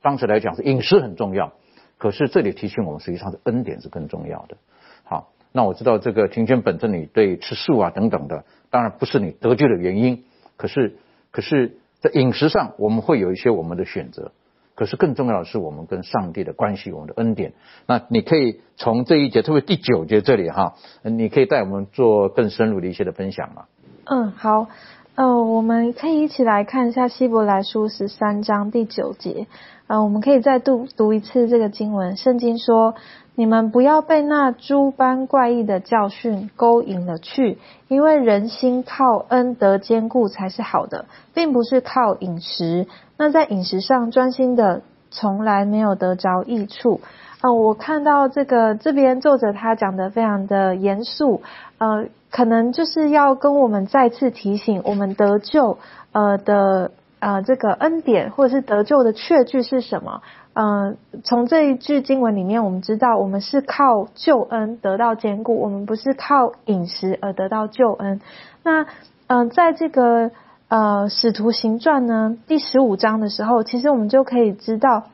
A: 当时来讲是饮食很重要，可是这里提醒我们，实际上是恩典是更重要的。好，那我知道这个庭前本身你对吃素啊等等的，当然不是你得救的原因，可是可是在饮食上我们会有一些我们的选择。可是更重要的是我们跟上帝的关系，我们的恩典。那你可以从这一节，特别第九节这里哈，你可以带我们做更深入的一些的分享吗？
D: 嗯，好，呃，我们可以一起来看一下希伯来书十三章第九节。呃，我们可以再读读一次这个经文。圣经说。你们不要被那诸般怪异的教训勾引了去，因为人心靠恩德坚固才是好的，并不是靠饮食。那在饮食上专心的，从来没有得着益处。呃，我看到这个这边作者他讲的非常的严肃，呃，可能就是要跟我们再次提醒，我们得救呃的呃这个恩典或者是得救的确据是什么。嗯，从这一句经文里面，我们知道我们是靠救恩得到坚固，我们不是靠饮食而得到救恩。那嗯，在这个呃使徒行传呢第十五章的时候，其实我们就可以知道，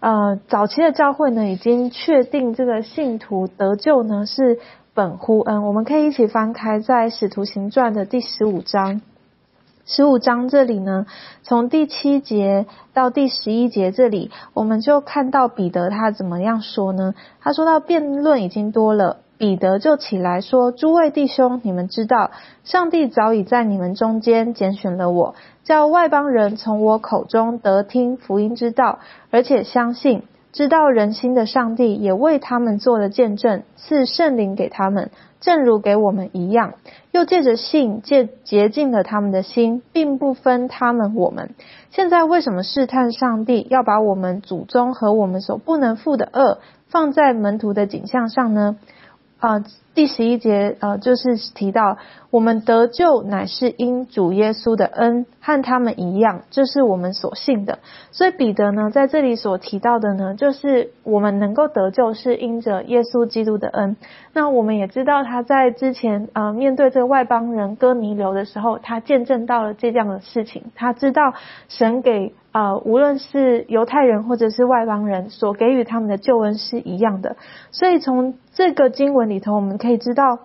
D: 呃早期的教会呢已经确定这个信徒得救呢是本乎恩。我们可以一起翻开在使徒行传的第十五章。十五章这里呢，从第七节到第十一节这里，我们就看到彼得他怎么样说呢？他说到辩论已经多了，彼得就起来说：“诸位弟兄，你们知道，上帝早已在你们中间拣选了我，叫外邦人从我口中得听福音之道，而且相信。”知道人心的上帝也为他们做了见证，赐圣灵给他们，正如给我们一样。又借着信，借洁净了他们的心，并不分他们我们。现在为什么试探上帝，要把我们祖宗和我们所不能负的恶放在门徒的景象上呢？啊，第十一节呃，就是提到我们得救乃是因主耶稣的恩，和他们一样，这是我们所信的。所以彼得呢，在这里所提到的呢，就是我们能够得救是因着耶稣基督的恩。那我们也知道他在之前呃面对这个外邦人哥尼流的时候，他见证到了这样的事情，他知道神给。啊，无论是犹太人或者是外邦人所给予他们的救恩是一样的，所以从这个经文里头，我们可以知道，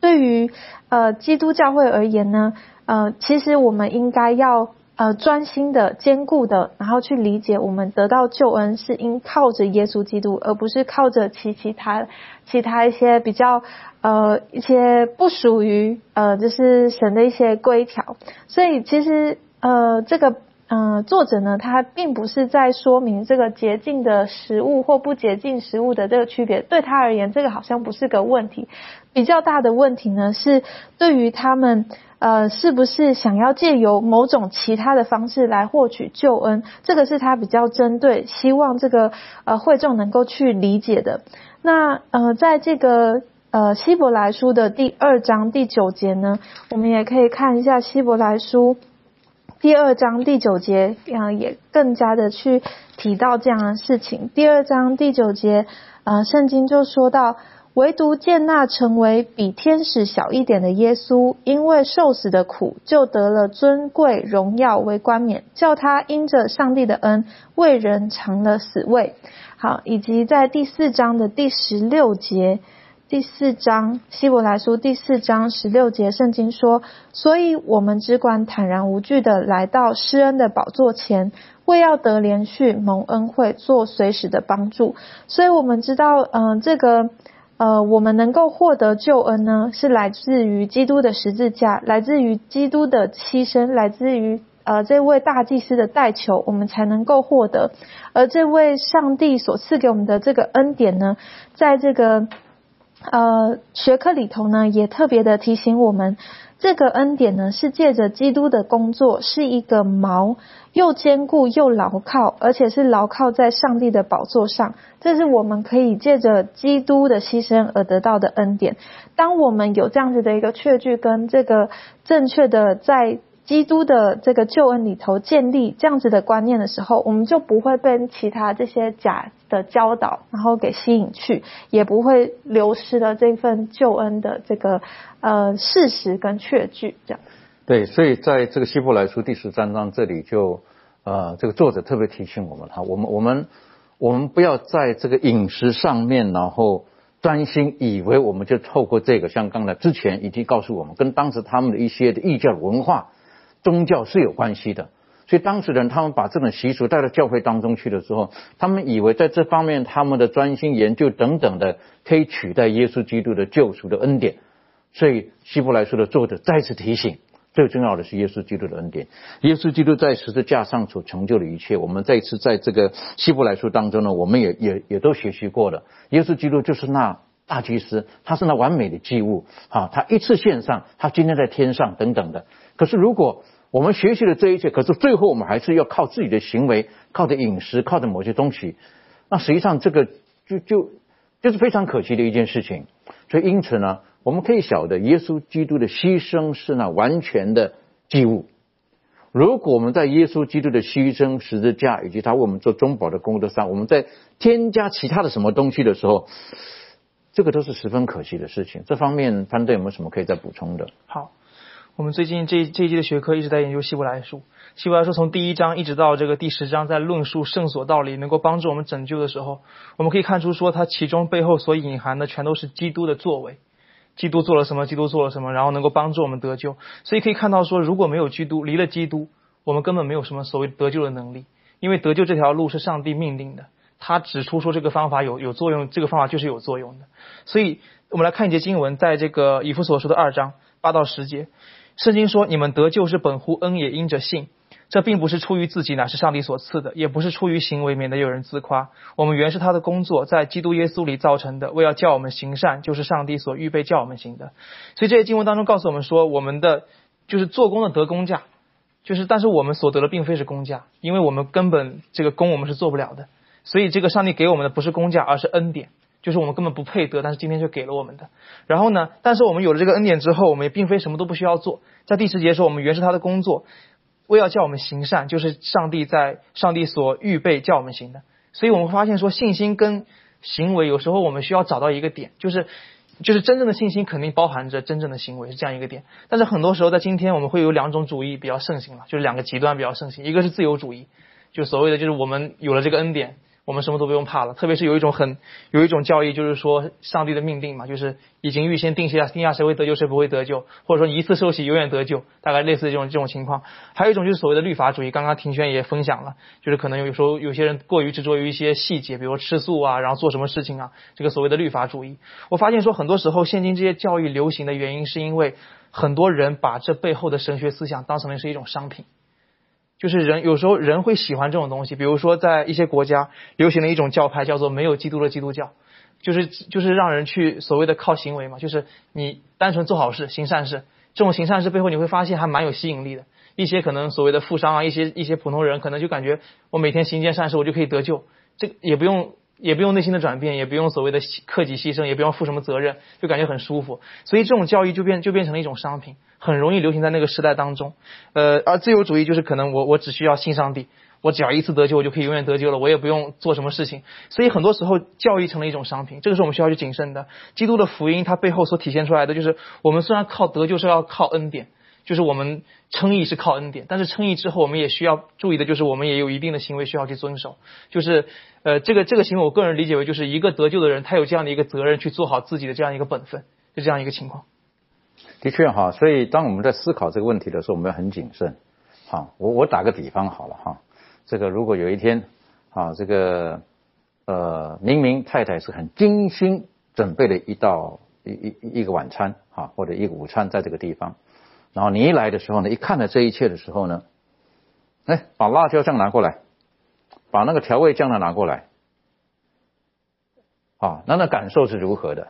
D: 对于呃基督教会而言呢，呃，其实我们应该要呃专心的、坚固的，然后去理解我们得到救恩是因靠着耶稣基督，而不是靠着其其他其他一些比较呃一些不属于呃就是神的一些规条。所以其实呃这个。嗯，作者呢，他并不是在说明这个洁净的食物或不洁净食物的这个区别。对他而言，这个好像不是个问题。比较大的问题呢，是对于他们，呃，是不是想要借由某种其他的方式来获取救恩？这个是他比较针对，希望这个呃会众能够去理解的。那呃，在这个呃希伯来书的第二章第九节呢，我们也可以看一下希伯来书。第二章第九节，嗯，也更加的去提到这样的事情。第二章第九节，呃，圣经就说到，唯独见那成为比天使小一点的耶稣，因为受死的苦，就得了尊贵荣耀为冠冕，叫他因着上帝的恩，为人尝了死味。好，以及在第四章的第十六节。第四章希伯来书第四章十六节，圣经说：“所以我们只管坦然无惧的来到施恩的宝座前，为要得连续蒙恩惠，做随时的帮助。”所以，我们知道，嗯，这个，呃，我们能够获得救恩呢，是来自于基督的十字架，来自于基督的牺牲，来自于呃这位大祭司的代求，我们才能够获得。而这位上帝所赐给我们的这个恩典呢，在这个。呃，学科里头呢，也特别的提醒我们，这个恩典呢，是借着基督的工作，是一个锚，又坚固又牢靠，而且是牢靠在上帝的宝座上。这是我们可以借着基督的牺牲而得到的恩典。当我们有这样子的一个确据跟这个正确的在。基督的这个救恩里头建立这样子的观念的时候，我们就不会被其他这些假的教导然后给吸引去，也不会流失了这份救恩的这个呃事实跟确据。这样
A: 对，所以在这个希伯来书第十三章这里就呃这个作者特别提醒我们哈，我们我们我们不要在这个饮食上面，然后专心以为我们就透过这个，像刚才之前已经告诉我们，跟当时他们的一些的异教文化。宗教是有关系的，所以当时人他们把这种习俗带到教会当中去的时候，他们以为在这方面他们的专心研究等等的，可以取代耶稣基督的救赎的恩典。所以希伯来书的作者再次提醒，最重要的是耶稣基督的恩典。耶稣基督在十字架上所成就的一切，我们再一次在这个希伯来书当中呢，我们也也也都学习过了。耶稣基督就是那大祭司，他是那完美的祭物啊，他一次献上，他今天在天上等等的。可是如果我们学习了这一切，可是最后我们还是要靠自己的行为，靠着饮食，靠着某些东西。那实际上这个就就就是非常可惜的一件事情。所以因此呢，我们可以晓得，耶稣基督的牺牲是那完全的祭物。如果我们在耶稣基督的牺牲、十字架以及他为我们做中保的功德上，我们在添加其他的什么东西的时候，这个都是十分可惜的事情。这方面，潘队有没有什么可以再补充的？
E: 好。我们最近这这一季的学科一直在研究希伯来书，希伯来书从第一章一直到这个第十章，在论述圣所道理能够帮助我们拯救的时候，我们可以看出说，它其中背后所隐含的全都是基督的作为，基督做了什么，基督做了什么，然后能够帮助我们得救。所以可以看到说，如果没有基督，离了基督，我们根本没有什么所谓得救的能力，因为得救这条路是上帝命令的，他指出说这个方法有有作用，这个方法就是有作用的。所以我们来看一节经文，在这个以弗所说的二章八到十节。圣经说：“你们得救是本乎恩，也因着信。这并不是出于自己，乃是上帝所赐的；也不是出于行为，免得有人自夸。我们原是他的工作，在基督耶稣里造成的，为要叫我们行善，就是上帝所预备叫我们行的。所以这些经文当中告诉我们说，我们的就是做工的得工价，就是但是我们所得的并非是工价，因为我们根本这个工我们是做不了的。所以这个上帝给我们的不是工价，而是恩典。”就是我们根本不配得，但是今天却给了我们的。然后呢，但是我们有了这个恩典之后，我们也并非什么都不需要做。在第十节说，我们原是他的工作，为要叫我们行善，就是上帝在上帝所预备叫我们行的。所以我们发现说，信心跟行为有时候我们需要找到一个点，就是就是真正的信心肯定包含着真正的行为是这样一个点。但是很多时候在今天我们会有两种主义比较盛行了，就是两个极端比较盛行，一个是自由主义，就所谓的就是我们有了这个恩典。我们什么都不用怕了，特别是有一种很有一种教义，就是说上帝的命定嘛，就是已经预先定下定下谁会得救，谁不会得救，或者说你一次受洗永远得救，大概类似这种这种情况。还有一种就是所谓的律法主义，刚刚庭轩也分享了，就是可能有时候有些人过于执着于一些细节，比如吃素啊，然后做什么事情啊，这个所谓的律法主义。我发现说很多时候现今这些教育流行的原因，是因为很多人把这背后的神学思想当成了是一种商品。就是人有时候人会喜欢这种东西，比如说在一些国家流行的一种教派叫做没有基督的基督教，就是就是让人去所谓的靠行为嘛，就是你单纯做好事行善事，这种行善事背后你会发现还蛮有吸引力的。一些可能所谓的富商啊，一些一些普通人可能就感觉我每天行一件善事我就可以得救，这也不用。也不用内心的转变，也不用所谓的克己牺牲，也不用负什么责任，就感觉很舒服。所以这种教育就变就变成了一种商品，很容易流行在那个时代当中。呃，而自由主义就是可能我我只需要信上帝，我只要一次得救，我就可以永远得救了，我也不用做什么事情。所以很多时候教育成了一种商品，这个是我们需要去谨慎的。基督的福音它背后所体现出来的就是，我们虽然靠得救是要靠恩典。就是我们称义是靠恩典，但是称义之后，我们也需要注意的，就是我们也有一定的行为需要去遵守。就是呃，这个这个行为，我个人理解为，就是一个得救的人，他有这样的一个责任去做好自己的这样一个本分，就这样一个情况。
A: 的确哈，所以当我们在思考这个问题的时候，我们要很谨慎。好，我我打个比方好了哈，这个如果有一天啊，这个呃，明明太太是很精心准备了一道一一一个晚餐哈，或者一个午餐在这个地方。然后你一来的时候呢，一看到这一切的时候呢，哎，把辣椒酱拿过来，把那个调味酱呢拿过来，啊，那那感受是如何的？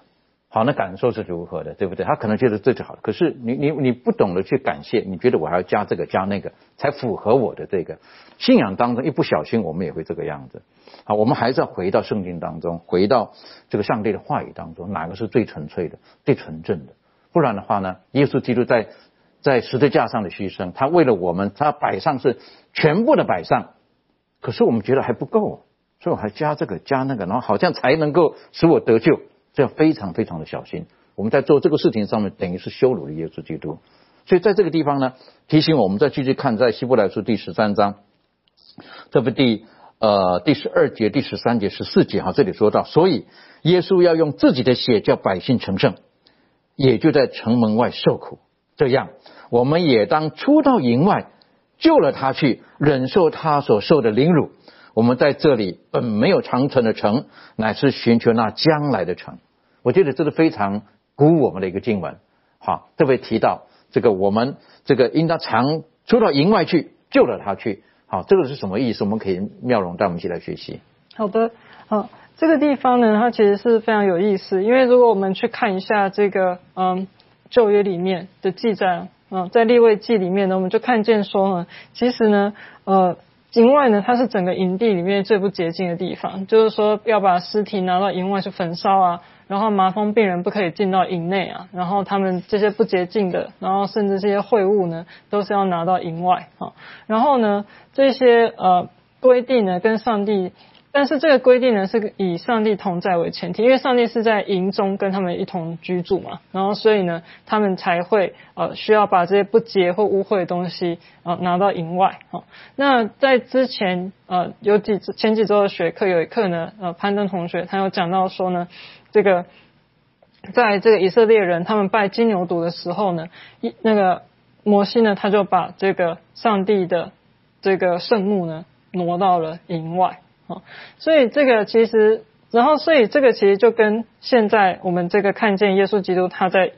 A: 好，那感受是如何的？对不对？他可能觉得这就好。可是你你你不懂得去感谢，你觉得我还要加这个加那个才符合我的这个信仰当中，一不小心我们也会这个样子。好，我们还是要回到圣经当中，回到这个上帝的话语当中，哪个是最纯粹的、最纯正的？不然的话呢，耶稣基督在。在十字架上的牺牲，他为了我们，他摆上是全部的摆上，可是我们觉得还不够，所以我还加这个加那个，然后好像才能够使我得救，这样非常非常的小心。我们在做这个事情上面，等于是羞辱了耶稣基督。所以在这个地方呢，提醒我们再继续看，在希伯来书第十三章，这不第呃第十二节、第十三节、十四节哈，这里说到，所以耶稣要用自己的血叫百姓成圣，也就在城门外受苦，这样。我们也当出到营外，救了他去，忍受他所受的凌辱。我们在这里本没有长存的城，乃是寻求那将来的城。我觉得这是非常鼓舞我们的一个经文。好，特别提到这个，我们这个应当常出到营外去，救了他去。好，这个是什么意思？我们可以妙容带我们一起来学习。
B: 好的，好，这个地方呢，它其实是非常有意思，因为如果我们去看一下这个嗯旧约里面的记载。嗯，在立位记里面呢，我们就看见说呢，其实呢，呃，营外呢，它是整个营地里面最不洁净的地方，就是说要把尸体拿到营外去焚烧啊，然后麻风病人不可以进到营内啊，然后他们这些不洁净的，然后甚至这些秽物呢，都是要拿到营外啊，然后呢，这些呃规定呢，跟上帝但是这个规定呢是以上帝同在为前提，因为上帝是在营中跟他们一同居住嘛，然后所以呢，他们才会呃需要把这些不洁或污秽的东西啊拿到营外啊。那在之前呃有几前几周的学课有一课呢，呃攀登同学他有讲到说呢，这个在这个以色列人他们拜金牛犊的时候呢，一那个摩西呢他就把这个上帝的这个圣墓呢挪到了营外。啊，所以这个其实，然后所以这个其实就跟现在我们这个看见耶稣基督他在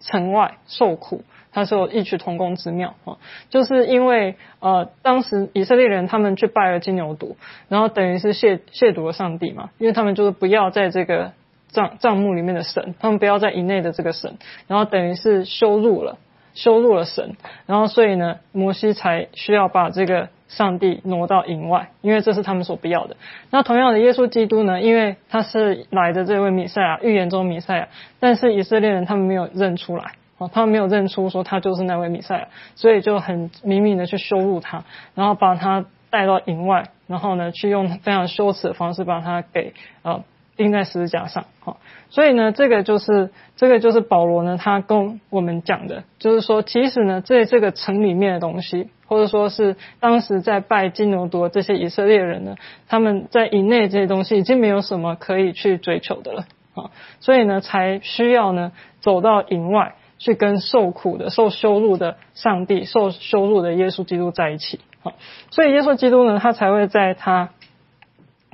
B: 城外受苦，他是有异曲同工之妙啊，就是因为呃当时以色列人他们去拜了金牛犊，然后等于是亵亵渎了上帝嘛，因为他们就是不要在这个帐帐幕里面的神，他们不要在以内的这个神，然后等于是羞辱了羞辱了神，然后所以呢摩西才需要把这个。上帝挪到营外，因为这是他们所不要的。那同样的，耶稣基督呢？因为他是来的这位弥赛亚，预言中弥赛亚，但是以色列人他们没有认出来，哦，他们没有认出说他就是那位米赛亚，所以就很明明的去羞辱他，然后把他带到营外，然后呢，去用非常羞耻的方式把他给呃钉在十字架上，好，所以呢，这个就是这个就是保罗呢，他跟我们讲的，就是说，其实呢，在这个城里面的东西。或者说是当时在拜金牛犊这些以色列人呢，他们在营内这些东西已经没有什么可以去追求的了啊，所以呢才需要呢走到营外去跟受苦的、受羞辱的上帝、受羞辱的耶稣基督在一起啊，所以耶稣基督呢，他才会在他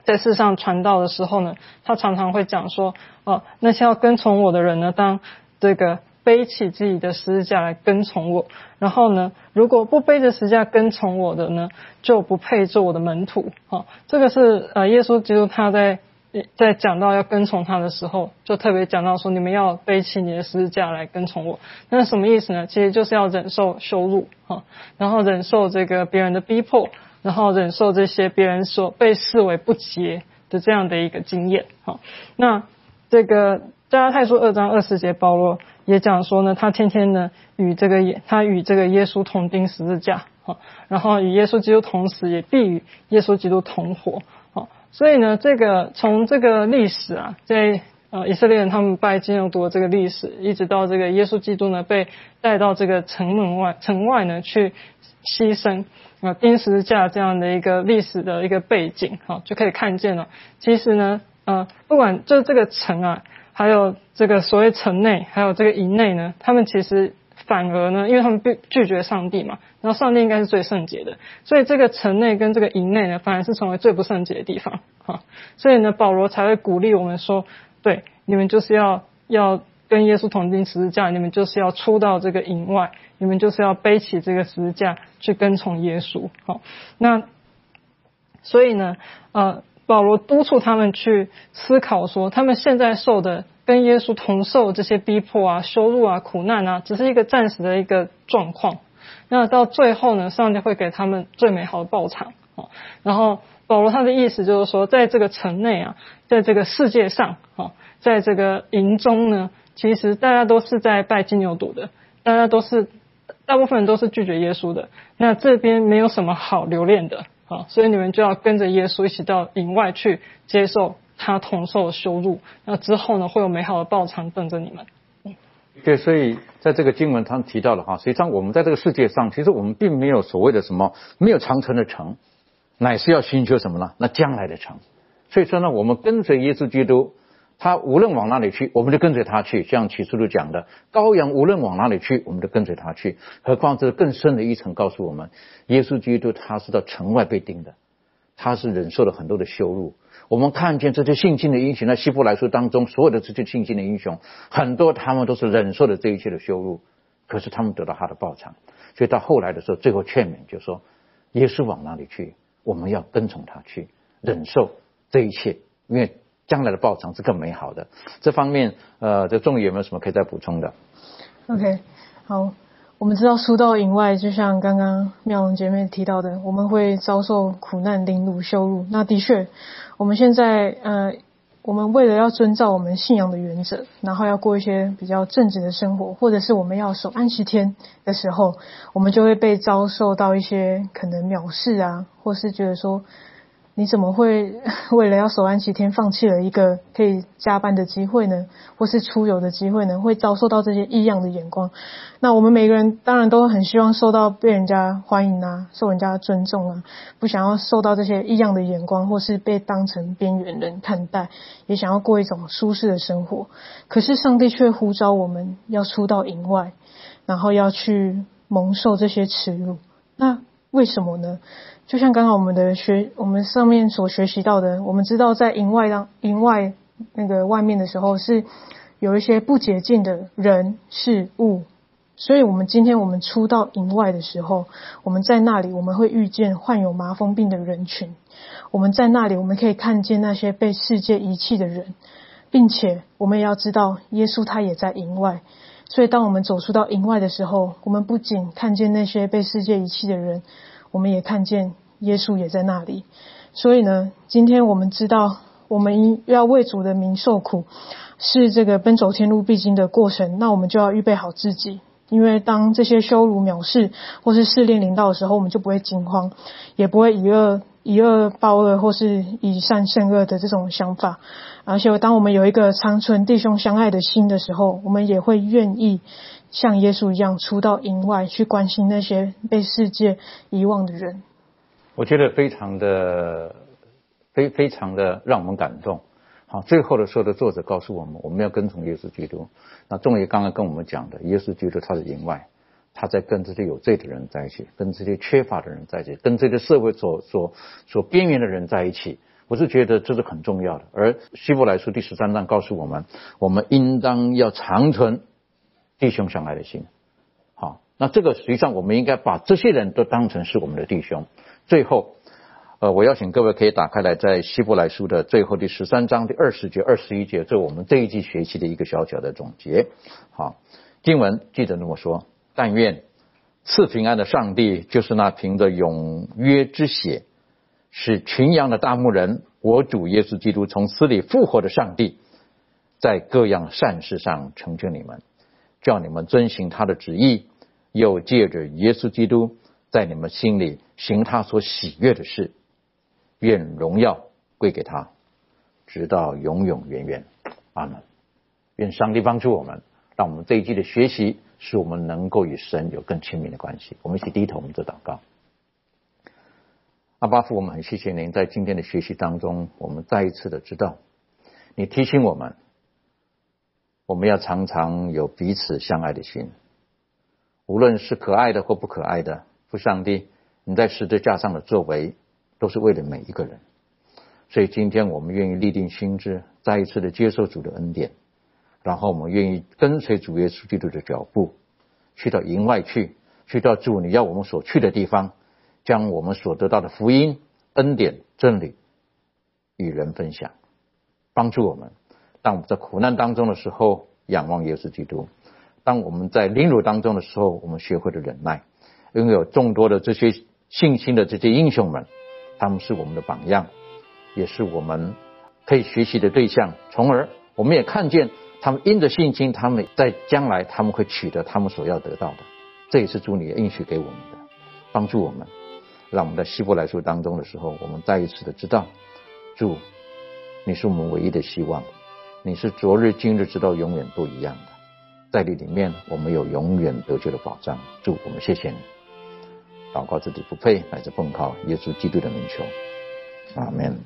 B: 在世上传道的时候呢，他常常会讲说哦，那些要跟从我的人呢，当这个。背起自己的十字架来跟从我，然后呢，如果不背着十字架跟从我的呢，就不配做我的门徒。好，这个是呃，耶稣基督他在在讲到要跟从他的时候，就特别讲到说，你们要背起你的十字架来跟从我。那什么意思呢？其实就是要忍受羞辱，哈，然后忍受这个别人的逼迫，然后忍受这些别人所被视为不洁的这样的一个经验。好，那这个加拉太书二章二十节，保罗。也讲说呢，他天天呢与这个耶，他与这个耶稣同钉十字架，好，然后与耶稣基督同死，也必与耶稣基督同活，好，所以呢，这个从这个历史啊，在呃以色列人他们拜金牛犊这个历史，一直到这个耶稣基督呢被带到这个城门外，城外呢去牺牲啊钉十字架这样的一个历史的一个背景，好，就可以看见了，其实呢，呃，不管就这个城啊。还有这个所谓城内，还有这个营内呢，他们其实反而呢，因为他们拒拒绝上帝嘛，然后上帝应该是最圣洁的，所以这个城内跟这个营内呢，反而是成为最不圣洁的地方啊。所以呢，保罗才会鼓励我们说，对，你们就是要要跟耶稣同钉十字架，你们就是要出到这个营外，你们就是要背起这个十字架去跟从耶稣。好，那所以呢，呃。保罗督促他们去思考，说他们现在受的跟耶稣同受这些逼迫啊、羞辱啊、苦难啊，只是一个暂时的一个状况。那到最后呢，上帝会给他们最美好的报偿啊。然后保罗他的意思就是说，在这个城内啊，在这个世界上啊，在这个营中呢，其实大家都是在拜金牛犊的，大家都是大部分人都是拒绝耶稣的。那这边没有什么好留恋的。啊，所以你们就要跟着耶稣一起到营外去接受他同受的羞辱，那之后呢，会有美好的报偿等着你们。
A: 对，所以在这个经文上提到了哈，实际上我们在这个世界上，其实我们并没有所谓的什么没有长城的城，乃是要寻求什么呢？那将来的城。所以说呢，我们跟随耶稣基督。他无论往哪里去，我们就跟随他去。像启示录讲的，羔羊无论往哪里去，我们就跟随他去。何况这更深的一层告诉我们，耶稣基督他是到城外被钉的，他是忍受了很多的羞辱。我们看见这些信心的英雄，在希伯来书当中，所有的这些信心的英雄，很多他们都是忍受了这一切的羞辱，可是他们得到他的报偿。所以到后来的时候，最后劝勉就说：耶稣往哪里去，我们要跟从他去，忍受这一切，因为。将来的报偿是更美好的。这方面，呃，这仲宇有没有什么可以再补充的
F: ？OK，好，我们知道书到营外，就像刚刚妙容姐妹提到的，我们会遭受苦难、凌辱、羞辱。那的确，我们现在，呃，我们为了要遵照我们信仰的原则，然后要过一些比较正直的生活，或者是我们要守安息天的时候，我们就会被遭受到一些可能藐视啊，或是觉得说。你怎么会 为了要守安七天，放弃了一个可以加班的机会呢？或是出游的机会呢？会遭受到这些异样的眼光。那我们每个人当然都很希望受到被人家欢迎啊，受人家尊重啊，不想要受到这些异样的眼光，或是被当成边缘人看待，也想要过一种舒适的生活。可是上帝却呼召我们要出到营外，然后要去蒙受这些耻辱。那为什么呢？就像刚刚我们的学，我们上面所学习到的，我们知道在营外当营外那个外面的时候，是有一些不洁净的人事物，所以我们今天我们出到营外的时候，我们在那里我们会遇见患有麻风病的人群，我们在那里我们可以看见那些被世界遗弃的人，并且我们也要知道耶稣他也在营外，所以当我们走出到营外的时候，我们不仅看见那些被世界遗弃的人。我们也看见耶稣也在那里，所以呢，今天我们知道，我们要为主的名受苦，是这个奔走天路必经的过程。那我们就要预备好自己，因为当这些羞辱、藐视或是试炼临到的时候，我们就不会惊慌，也不会以恶以恶报恶，或是以善胜恶的这种想法。而且，当我们有一个长存弟兄相爱的心的时候，我们也会愿意。像耶稣一样出到营外去关心那些被世界遗忘的人，
A: 我觉得非常的非非常的让我们感动。好，最后的时候的作者告诉我们，我们要跟从耶稣基督。那仲爷刚刚跟我们讲的，耶稣基督他是营外，他在跟这些有罪的人在一起，跟这些缺乏的人在一起，跟这个社会所所所边缘的人在一起。我是觉得这是很重要的。而希伯来书第十三章告诉我们，我们应当要长存。弟兄相爱的心，好，那这个实际上我们应该把这些人都当成是我们的弟兄。最后，呃，我邀请各位可以打开来，在希伯来书的最后第十三章第二十节、二十一节，这我们这一季学习的一个小小的总结。好，经文记得那么说：但愿赐平安的上帝，就是那凭着永约之血，使群羊的大牧人，我主耶稣基督从死里复活的上帝，在各样善事上成就你们。叫你们遵行他的旨意，又借着耶稣基督在你们心里行他所喜悦的事，愿荣耀归给他，直到永永远远。阿门。愿上帝帮助我们，让我们这一季的学习使我们能够与神有更亲密的关系。我们一起低头，我们做祷告。阿巴父，我们很谢谢您在今天的学习当中，我们再一次的知道，你提醒我们。我们要常常有彼此相爱的心，无论是可爱的或不可爱的，父上帝，你在十字架上的作为，都是为了每一个人。所以今天我们愿意立定心志，再一次的接受主的恩典，然后我们愿意跟随主耶稣基督的脚步，去到营外去，去到主你要我们所去的地方，将我们所得到的福音、恩典、真理与人分享，帮助我们。当我们在苦难当中的时候，仰望耶稣基督；当我们在凌辱当中的时候，我们学会了忍耐。拥有众多的这些信心的这些英雄们，他们是我们的榜样，也是我们可以学习的对象。从而，我们也看见他们因着信心，他们在将来他们会取得他们所要得到的。这也是主你应许给我们的，帮助我们，让我们在希伯来书当中的时候，我们再一次的知道，主，你是我们唯一的希望。你是昨日、今日，知道永远不一样的，在你里面，我们有永远得救的保障。祝我们谢谢你，祷告自己不配，乃至奉靠耶稣基督的名求，阿门。